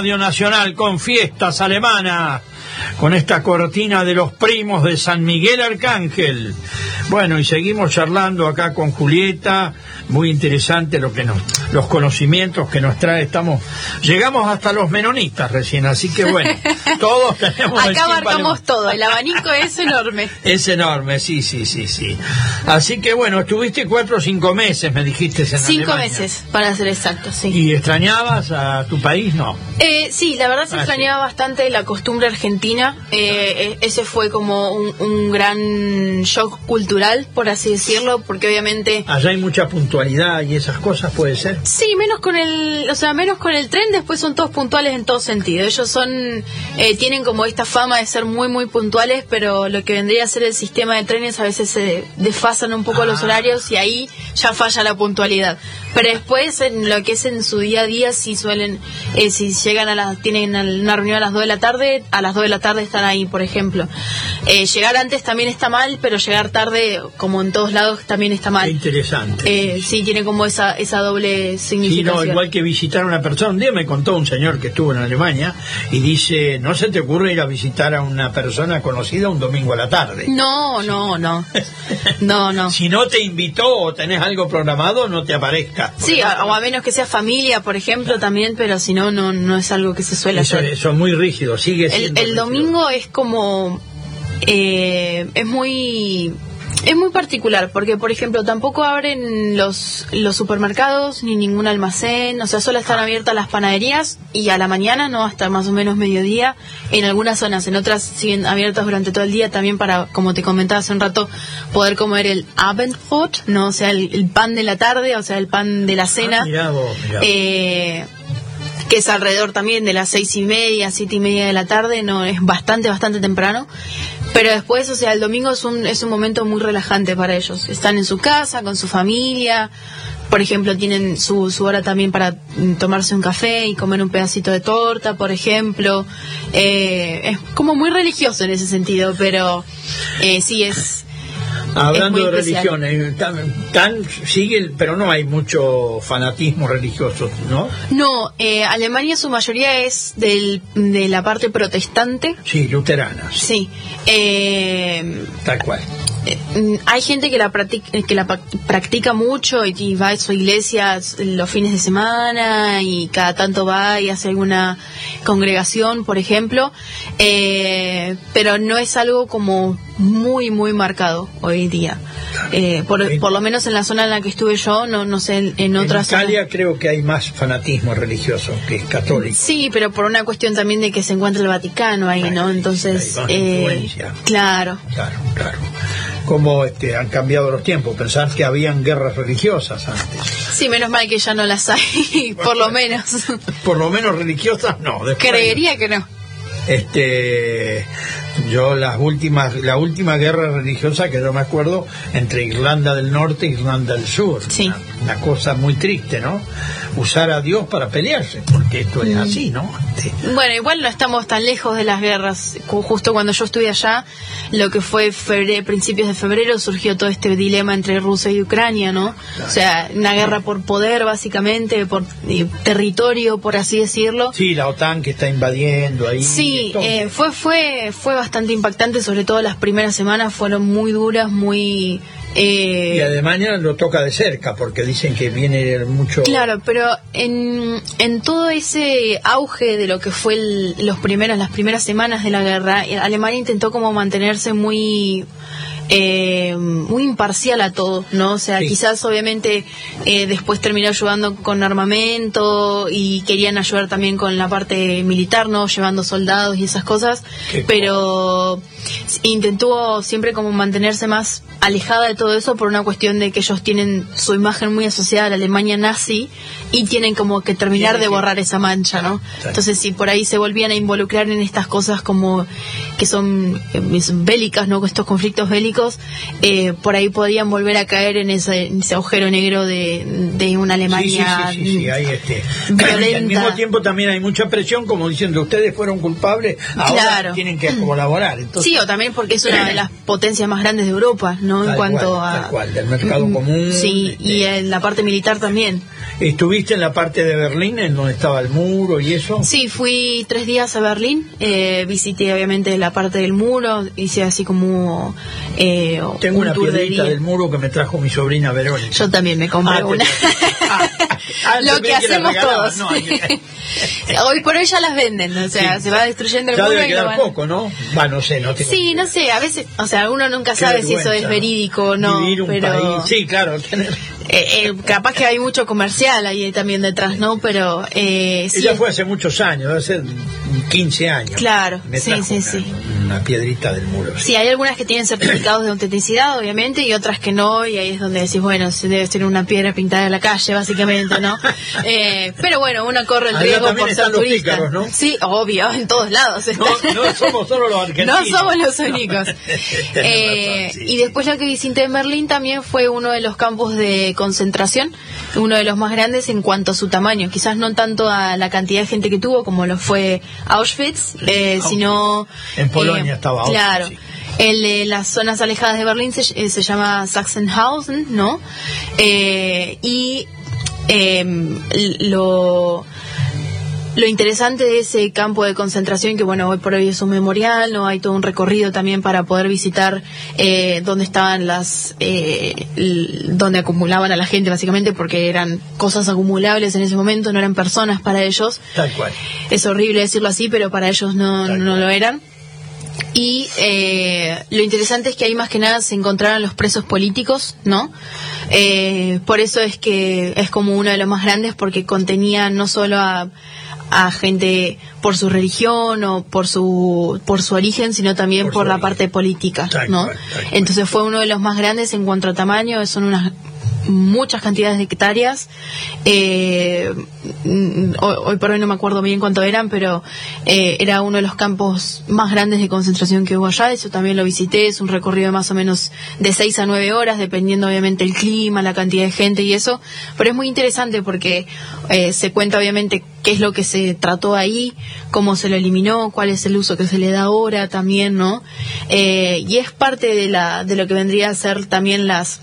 Radio Nacional con fiestas alemanas, con esta cortina de los primos de San Miguel Arcángel. Bueno, y seguimos charlando acá con Julieta, muy interesante lo que nos, los conocimientos que nos trae. Estamos, llegamos hasta los menonitas recién, así que bueno, todos tenemos. Acá abarcamos todo, el abanico es enorme. Es enorme, sí, sí, sí, sí. Así que bueno, estuviste cuatro o cinco meses, me dijiste. En Cinco Alemania. meses, para ser exacto, sí. ¿Y extrañabas a tu país? No. Eh, sí, la verdad se Ah, extrañaba bastante la costumbre argentina. Eh, ese fue como un, un gran shock cultural, por así decirlo, porque obviamente Allá hay mucha puntualidad y esas cosas, puede ser. Sí, menos con el, o sea, menos con el tren, después son todos puntuales en todo sentido. Ellos son, eh, tienen como esta fama de ser muy, muy puntuales, pero lo que vendría a ser el sistema de trenes a veces se desfasan un poco los horarios y ahí ya falla la puntualidad. Pero después, en lo que es en su día a día, si suelen, eh, si llegan a las, tienen una reunión a las 2 de la tarde, a las 2 de la tarde están ahí, por ejemplo. Eh, llegar antes también está mal, pero llegar tarde, como en todos lados, también está mal. Qué interesante. Eh, sí, tiene como esa, esa doble Sí, significación. no, igual que visitar a una persona. Un día me contó un señor que estuvo en Alemania y dice, no se te ocurre ir a visitar a una persona conocida un domingo a la tarde. No, no, no. No, no. Si no te invitó o tenés algo programado, no te aparezca. Sí, o a menos que sea familia, por ejemplo, también, pero si no, no, no es algo que se suele Eso, hacer. eso es muy rígido, sigue El, siendo el rígido. domingo es como... eh, es muy... Es muy particular porque, por ejemplo, tampoco abren los, los supermercados ni ningún almacén, o sea, solo están abiertas las panaderías y a la mañana, no hasta más o menos mediodía, en algunas zonas, en otras siguen abiertas durante todo el día también para, como te comentaba hace un rato, poder comer el Abendbrot, no, o sea, el, el pan de la tarde, o sea, el pan de la cena. Ah, mirá vos, mirá vos. Eh, que es alrededor también de las seis y media, siete y media de la tarde, no es bastante, bastante temprano. Pero después, o sea, el domingo es un, es un momento muy relajante para ellos. Están en su casa, con su familia. Por ejemplo, tienen su, su hora también para mm, tomarse un café y comer un pedacito de torta, por ejemplo. Eh, es como muy religioso en ese sentido, pero eh, sí es... Hablando de religiones, tan, tan sigue, pero no hay mucho fanatismo religioso, ¿no? No, eh, Alemania su mayoría es del, de la parte protestante. Sí, luteranas, Sí. Eh, tal cual. Eh, mm, hay gente que la practica, que la prac- practica mucho y, y va a su iglesia los fines de semana y cada tanto va y hace alguna congregación, por ejemplo, eh, pero no es algo como muy, muy marcado hoy día. Eh, por, por lo menos en la zona en la que estuve yo, no, no sé, en, en En otras zonas. Italia creo que hay más fanatismo religioso que es católico. Sí, pero por una cuestión también de que se encuentra el Vaticano ahí, ¿no? Entonces, hay más eh, influencia. claro. Claro, claro. Como este, han cambiado los tiempos. Pensar que habían guerras religiosas antes. Sí, menos mal que ya no las hay, por lo menos. Por lo menos religiosas, no. Después, Creería que no. Este, yo las últimas, la última guerra religiosa que yo me acuerdo entre Irlanda del Norte e Irlanda del Sur. Sí. Una, una cosa muy triste, ¿no? Usar a Dios para pelearse, porque esto Mm. es así, ¿no? Bueno, igual no estamos tan lejos de las guerras. Ju- Justo cuando yo estuve allá, lo que fue febre- principios de febrero, surgió todo este dilema entre Rusia y Ucrania, ¿no? O sea, una guerra por poder, básicamente, por eh, territorio, por así decirlo. sí, la OTAN que está invadiendo ahí. Sí, eh, fue, fue, fue bastante impactante, sobre todo las primeras semanas fueron muy duras, muy... eh, y Alemania lo toca de cerca, porque dicen que viene mucho... Claro, pero en, en todo ese auge de lo que fue el- los primeros, las primeras semanas de la guerra, eh, Alemania intentó como mantenerse muy eh, muy imparcial a todo, ¿no? O sea, Sí. quizás obviamente eh, después terminó ayudando con armamento y querían ayudar también con la parte militar, ¿no? Llevando soldados y esas cosas, Qué pero intentó siempre como mantenerse más alejada de todo eso por una cuestión de que ellos tienen su imagen muy asociada a la Alemania nazi y tienen como que terminar de borrar esa mancha, ¿no? Entonces si por ahí se volvían a involucrar en estas cosas como que son eh, son bélicas, ¿no? Estos conflictos bélicos, eh, por ahí podrían volver a caer en ese, en ese agujero negro de, de una Alemania sí, sí, sí, hay este. violenta. Y al mismo tiempo también hay mucha presión, como diciendo, ustedes fueron culpables, ahora Claro. tienen que colaborar. Entonces, También porque es una de las potencias más grandes de Europa, ¿no? en cuanto cual, a... tal cual, del mercado Mm, común, Sí, este. y en la parte militar también. Estuviste ¿Estuviste en la parte de Berlín, en donde estaba el muro y eso? Sí, fui tres días a Berlín, eh, visité obviamente la parte del muro, hice así como eh, Tengo un una tour piedrita del muro que me trajo mi sobrina Verónica. Yo también me compré Ah, una. Ah, ah, Lo pensé que hacemos todos. No, Hoy por hoy ya las venden, o sea, Sí. se va destruyendo el ya muro debe y quedar van... poco, ¿no? Va, no sé, no tengo Sí, no sé, a veces, o sea, uno nunca sabe si eso es verídico o no, Vivir un pero país. Sí, claro. tener- eh, eh, capaz que hay mucho comercial ahí también detrás, ¿no? Pero eh, sí, Ella fue hace muchos años, ser 15 años. Claro, Me sí, sí, una, sí. Una piedrita del muro. Sí, hay algunas que tienen certificados de autenticidad, obviamente, y otras que no, y ahí es donde decís, bueno, se debe ser una piedra pintada en la calle, básicamente, ¿no? Eh, pero bueno, uno corre el Allá riesgo por ser los turista. pícaros, ¿no? Sí, obvio, en todos lados No, no somos solo los argentinos. No somos los únicos. Tenés razón, sí. Y después lo que visité en Berlín también fue uno de los campos de concentración, uno de los más grandes en cuanto a su tamaño. Quizás no tanto a la cantidad de gente que tuvo como lo fue Auschwitz, eh, Auschwitz. sino... En Polonia estaba Auschwitz, Claro. sí. El de las zonas alejadas de Berlín se, eh, se llama Sachsenhausen, ¿no? Eh, y em, lo lo interesante de ese campo de concentración, que bueno, hoy por hoy es un memorial, no hay todo un recorrido también para poder visitar eh, dónde estaban las, eh, donde acumulaban a la gente básicamente, porque eran cosas acumulables en ese momento, no eran personas para ellos. Tal cual. Es horrible decirlo así, pero para ellos no, Tal no cual. lo eran. Y eh, lo interesante es que ahí más que nada se encontraron los presos políticos, ¿no? Eh, por eso es que es como uno de los más grandes porque contenía no solo a, a gente por su religión o por su por su origen, sino también Por la origen. parte política, ¿no? Entonces fue uno de los más grandes en cuanto a tamaño, son unas muchas cantidades de hectáreas. Eh, mm, hoy, por hoy no me acuerdo bien cuánto eran, pero eh, era uno de los campos más grandes de concentración que hubo allá. Eso también lo visité. Es un recorrido de más o menos de 6 a 9 horas, dependiendo obviamente el clima, la cantidad de gente y eso. Pero es muy interesante porque eh, se cuenta obviamente qué es lo que se trató ahí, cómo se lo eliminó, cuál es el uso que se le da ahora también, ¿no? Eh, y es parte de, la, de lo que vendría a ser también las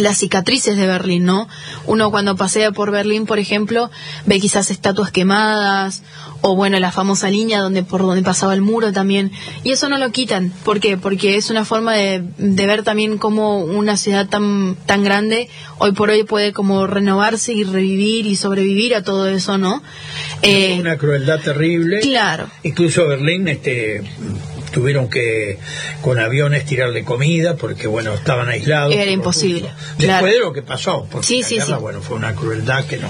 las cicatrices de Berlín, ¿no? Uno cuando pasea por Berlín, por ejemplo, ve quizás estatuas quemadas o bueno, la famosa línea donde por donde pasaba el muro también y eso no lo quitan, ¿por qué? Porque es una forma de, de ver también cómo una ciudad tan tan grande hoy por hoy puede como renovarse y revivir y sobrevivir a todo eso, ¿no? Eh, una crueldad terrible. claro. Incluso Berlín este, tuvieron que con aviones tirarle comida porque bueno estaban aislados. Era imposible, rusos. claro. Después de lo que pasó, porque Sí, la sí, guerra, sí. bueno, fue una crueldad que no.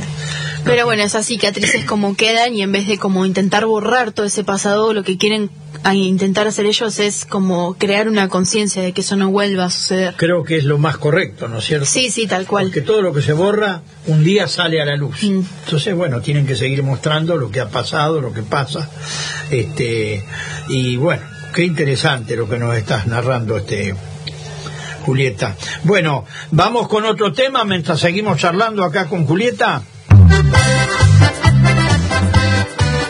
Pero bueno, esas cicatrices como quedan y en vez de como intentar borrar todo ese pasado, lo que quieren a intentar hacer ellos es como crear una conciencia de que eso no vuelva a suceder. Creo que es lo más correcto, ¿no es cierto? Sí, sí, tal cual. Porque todo lo que se borra un día sale a la luz. Mm. Entonces, bueno, tienen que seguir mostrando lo que ha pasado, lo que pasa. Este, y bueno, qué interesante lo que nos estás narrando, este Julieta. Bueno, vamos con otro tema mientras seguimos charlando acá con Julieta.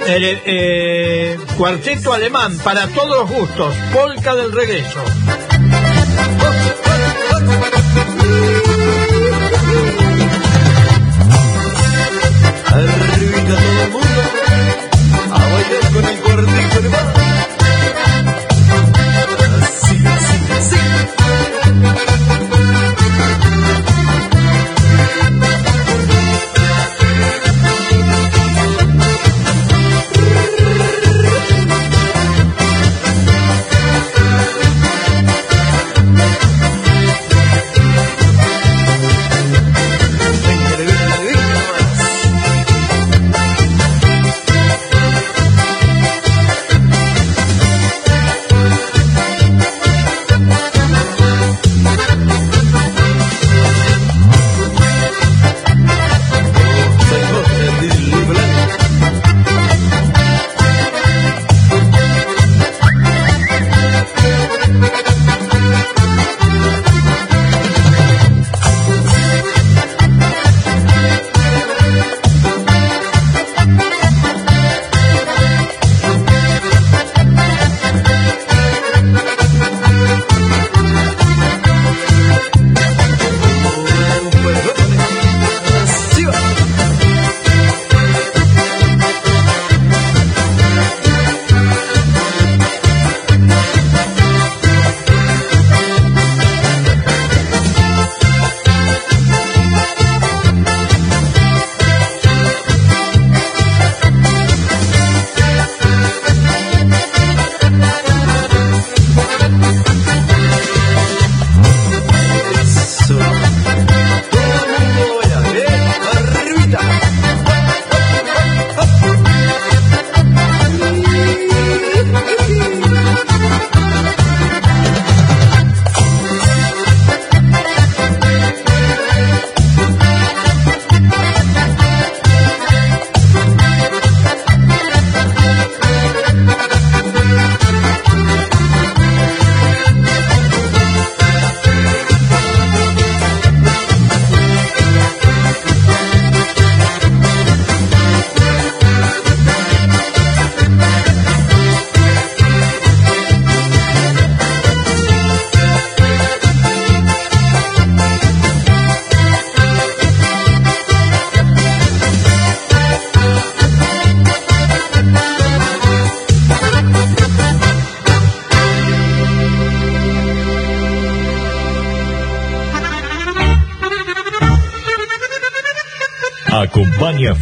El, eh, cuarteto alemán para todos los gustos, polka del regreso. Todo el a bailar el cuartito alemán.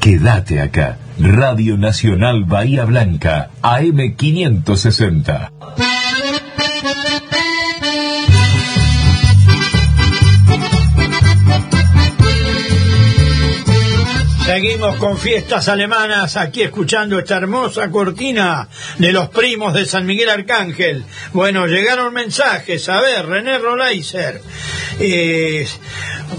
Quédate acá. Radio Nacional Bahía Blanca, AM560. Seguimos con fiestas alemanas, aquí escuchando esta hermosa cortina de los primos de San Miguel Arcángel. Bueno, llegaron mensajes, a ver, René Rolaiser.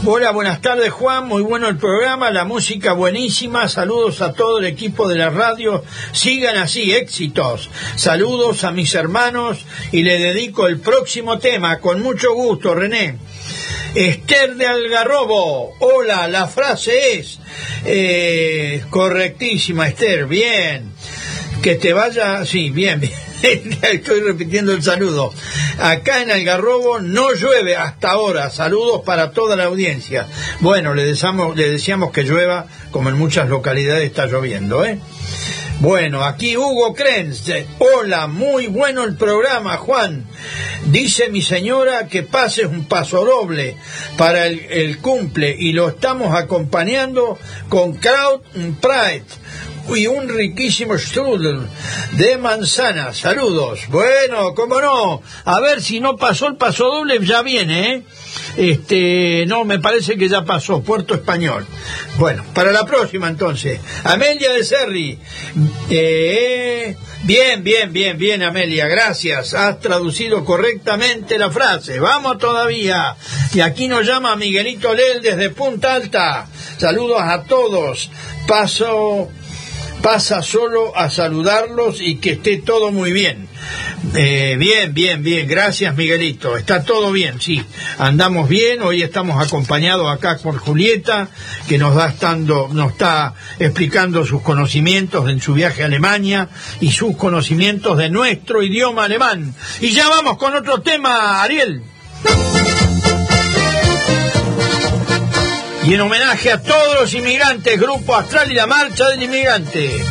Hola, buenas tardes Juan, muy bueno el programa, la música buenísima, saludos a todo el equipo de la radio, sigan así, éxitos. Saludos a mis hermanos y le dedico el próximo tema, con mucho gusto, René. Esther de Algarrobo, hola, la frase es eh, correctísima, Esther, bien. Que te vaya, sí, bien, bien. Estoy repitiendo el saludo. Acá en Algarrobo no llueve hasta ahora. Saludos para toda la audiencia. Bueno, le deseamos, le deseamos que llueva, como en muchas localidades está lloviendo, ¿eh? Bueno, aquí Hugo Krenz. Hola, muy bueno el programa, Juan. Dice mi señora que pases un paso doble para el, cumple y lo estamos acompañando con Kraut Pride y un riquísimo strudel de manzana. Saludos. Bueno, cómo no. A ver si no pasó el paso doble, ya viene, ¿eh? Este, no, me parece que ya pasó, Puerto Español. Bueno, para la próxima entonces. Amelia de Serri. Eh, bien, bien, bien, bien, Amelia, gracias. Has traducido correctamente la frase. Vamos todavía. Y aquí nos llama Miguelito Lel desde Punta Alta. Saludos a todos. Paso pasa solo a saludarlos y que esté todo muy bien. Eh, bien, bien, bien, gracias Miguelito, está todo bien, sí, andamos bien, hoy estamos acompañados acá por Julieta, que nos da estando, nos está explicando sus conocimientos en su viaje a Alemania y sus conocimientos de nuestro idioma alemán. Y ya vamos con otro tema, Ariel. Y en homenaje a todos los inmigrantes, Grupo Astral y la Marcha del Inmigrante.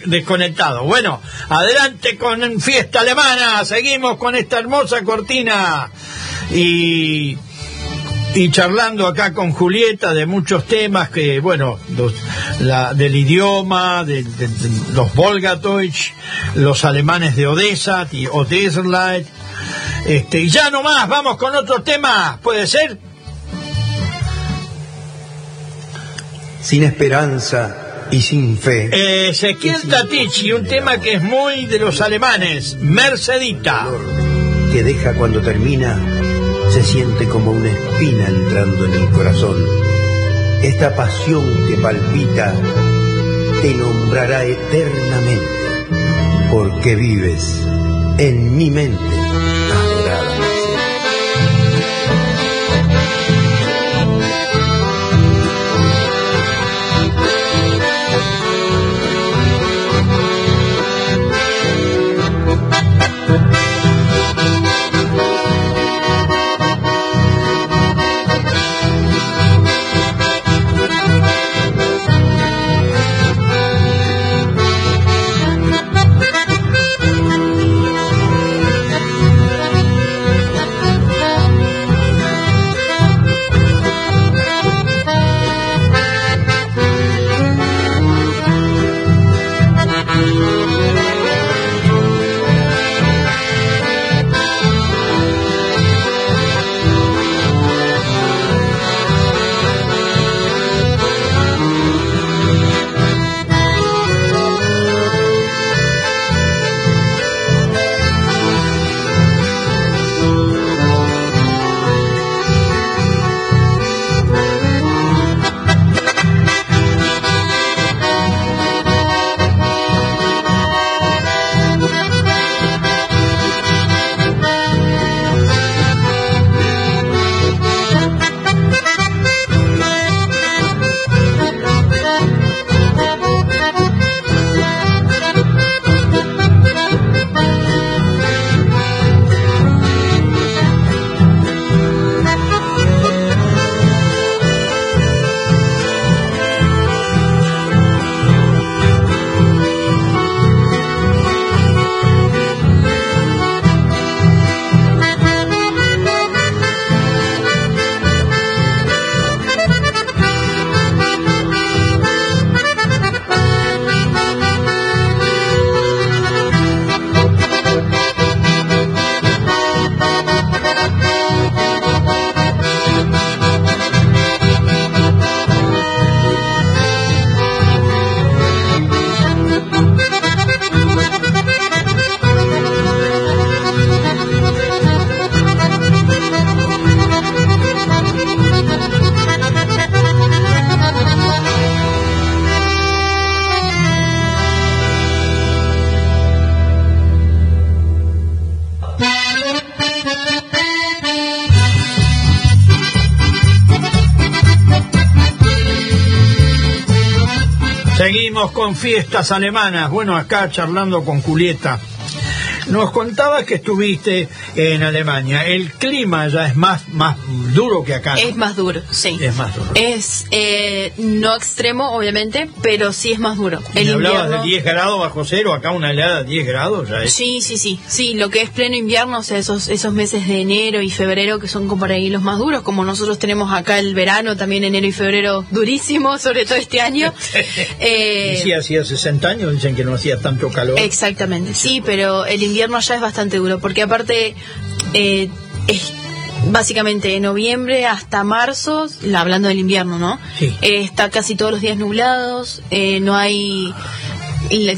Medio des- desconectados. Bueno, adelante con Fiesta Alemana. Seguimos con esta hermosa cortina. Y, y charlando acá con Julieta de muchos temas que, bueno, del idioma, de, de- los Volgadeutsch, los alemanes de Odessa, y Odesserleit. Este, y ya nomás, vamos con otro tema. ¿Puede ser? Sin esperanza y sin fe. Eh, Ezequiel Tatici, un tema que es muy de los alemanes, Mercedita. que deja cuando termina se siente como una espina entrando en el corazón. Esta pasión que palpita te nombrará eternamente porque vives en mi mente. Con fiestas alemanas. Bueno, acá charlando con Julieta. Nos contabas que estuviste en Alemania. El clima ya es más, más duro que acá. ¿no? Es más duro, sí. Es más duro. Es eh, no extremo, obviamente, pero sí es más duro. El hablabas invierno. de 10 grados bajo cero, acá una helada de 10 grados ya es. Sí, sí, sí, sí, lo que es pleno invierno, o sea, esos, esos meses de enero y febrero que son como por ahí los más duros, como nosotros tenemos acá el verano, también enero y febrero durísimo, sobre todo este año. Eh, Y sí, hacía 60 años dicen que no hacía tanto calor. Exactamente, sí, pero el invierno ya es bastante duro, porque aparte eh, es básicamente de noviembre hasta marzo, la- hablando del invierno, ¿no? Sí. Eh, está casi todos los días nublados, eh, no hay...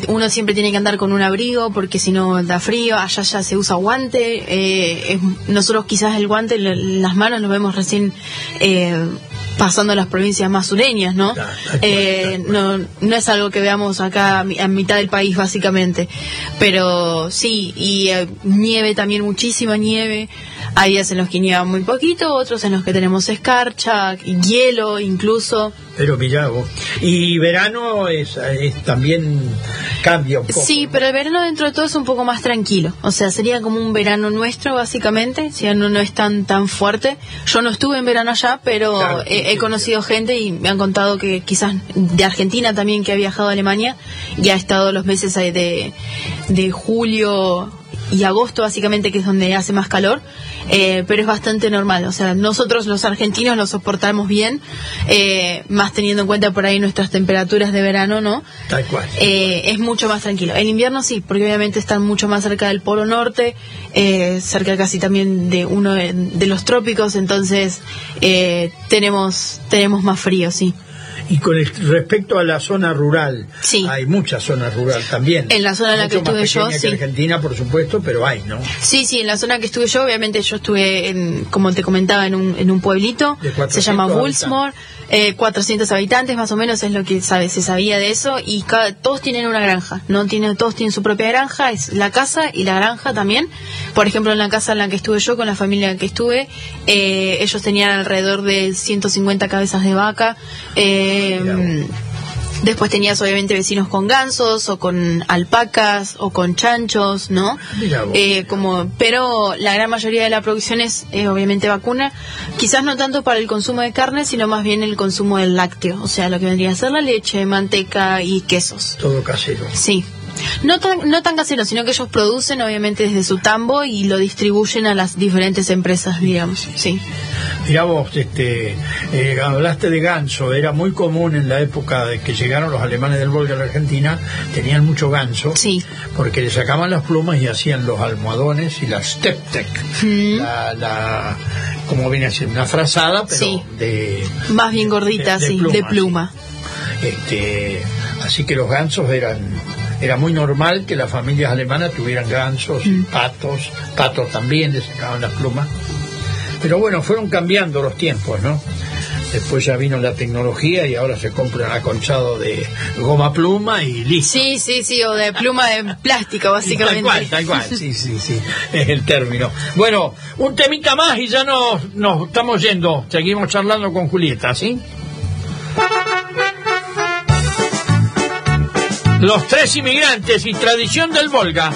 Uno siempre tiene que andar con un abrigo porque si no da frío, allá ya se usa guante, eh, es- nosotros quizás el guante las manos lo vemos recién eh, pasando a las provincias más sureñas, ¿no? Cual, Eh, no, no es algo que veamos acá a mitad del país básicamente, pero sí, y eh, nieve también, muchísima nieve, Hay días en los que nieva muy poquito, otros en los que tenemos escarcha, hielo incluso. Pero mirá vos. Y verano es, es también cambia un poco. Sí, pero el verano dentro de todo es un poco más tranquilo. O sea, sería como un verano nuestro, básicamente. Si no, no es tan, tan fuerte. Yo no estuve en verano allá, pero Claro, he, he sí, conocido gente y me han contado que quizás de Argentina también, que ha viajado a Alemania, y ha estado los meses ahí de, de julio y agosto, básicamente, que es donde hace más calor. Eh, pero es bastante normal. O sea, nosotros los argentinos lo soportamos bien, eh, más teniendo en cuenta por ahí nuestras temperaturas de verano, ¿no? Tal cual. eh, es mucho más tranquilo. El invierno sí, porque obviamente están mucho más cerca del Polo Norte, cerca casi también de uno de, de los trópicos, entonces eh, tenemos tenemos más frío, sí. Y con el- respecto a la zona rural, hay mucha zona rural también. En la zona en la que estuve yo, que sí. Argentina, por supuesto, pero hay, ¿no? Sí, sí, en la zona que estuve yo, obviamente yo estuve, en, como te comentaba, en un, en un pueblito, De 400 se llama habitantes. Eh, 400 habitantes más o menos es lo que sabe, se sabía de eso, y cada- todos tienen una granja, no tienen, todos tienen su propia granja, es la casa y la granja también. Por ejemplo, en la casa en la que estuve yo, con la familia en la que estuve, eh, ellos tenían alrededor de 150 cabezas de vaca. eh, Después tenías obviamente vecinos con gansos o con alpacas o con chanchos, ¿no? Mira vos. Eh, como, pero la gran mayoría de la producción es eh, obviamente vacuna, quizás no tanto para el consumo de carne, sino más bien el consumo del lácteo, o sea, lo que vendría a ser la leche, manteca y quesos. Todo casero. Sí. No tan, no tan casero, sino que ellos producen obviamente desde su tambo y lo distribuyen a las diferentes empresas, digamos. Sí. Mirá vos, este, eh, hablaste de ganso, era muy común en la época de que llegaron los alemanes del Volga a la Argentina, tenían mucho ganso, porque le sacaban las plumas y hacían los almohadones y la steptek, la, la, como viene a ser, una frazada, pero Sí. de, Más bien gordita, De- de sí, pluma, de pluma. este, así que los gansos eran, era muy normal que las familias alemanas tuvieran gansos, Mm. patos, patos también le sacaban las plumas. Pero bueno, fueron cambiando los tiempos, ¿no? Después ya vino la tecnología y ahora se compra un aconchado de goma pluma y listo. Sí, sí, sí, o de pluma de plástico, básicamente. Tal cual, tal cual, sí, sí, sí, es el término. Bueno, un temita más y ya nos, nos estamos yendo. Seguimos charlando con Julieta, ¿sí? Los tres inmigrantes y tradición del Volga.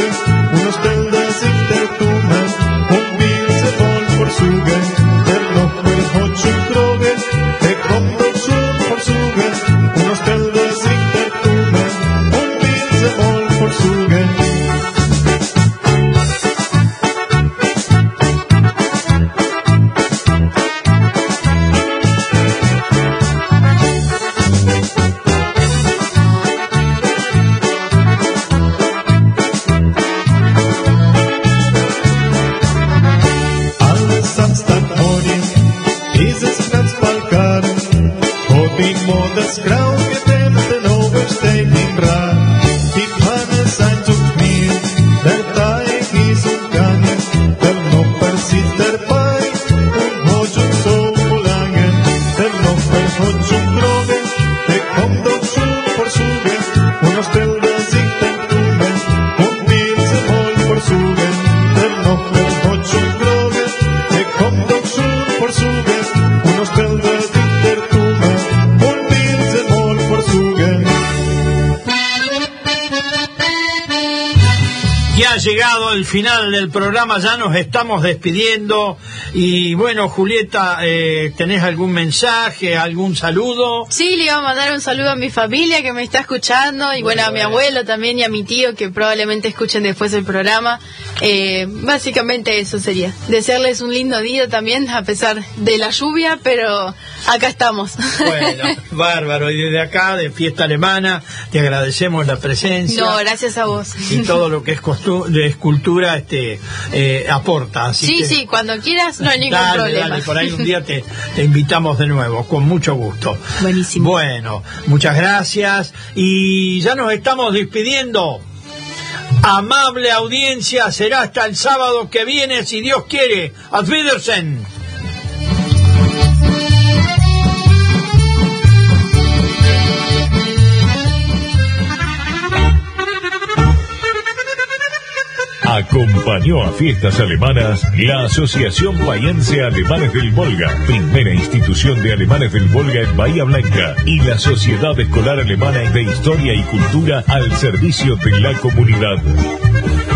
Versuchen, und final del programa, ya nos estamos despidiendo. Y bueno, Julieta, eh, ¿tenés algún mensaje, algún saludo? Sí, le iba a mandar un saludo a mi familia que me está escuchando y bueno, a mi abuelo también y a mi tío que probablemente escuchen después el programa. Eh, básicamente eso sería. Desearles un lindo día también a pesar de la lluvia, pero acá estamos. Bueno, bárbaro. Y desde acá, de Fiesta Alemana, te agradecemos la presencia. No, gracias a vos. Y todo lo que es, de escultura este, eh, aporta. Así Sí, que- sí, cuando quieras no hay ningún Dale, problema. dale, por ahí un día te, te invitamos de nuevo, con mucho gusto. Buenísimo. Bueno, muchas gracias y ya nos estamos despidiendo. Amable audiencia, será hasta el sábado que viene, si Dios quiere. Auf Wiedersehen. Acompañó a fiestas alemanas la Asociación Bahiense Alemanes del Volga, primera institución de alemanes del Volga en Bahía Blanca, y la Sociedad Escolar Alemana de Historia y Cultura al servicio de la comunidad.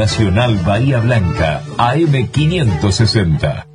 Nacional Bahía Blanca, AM 560.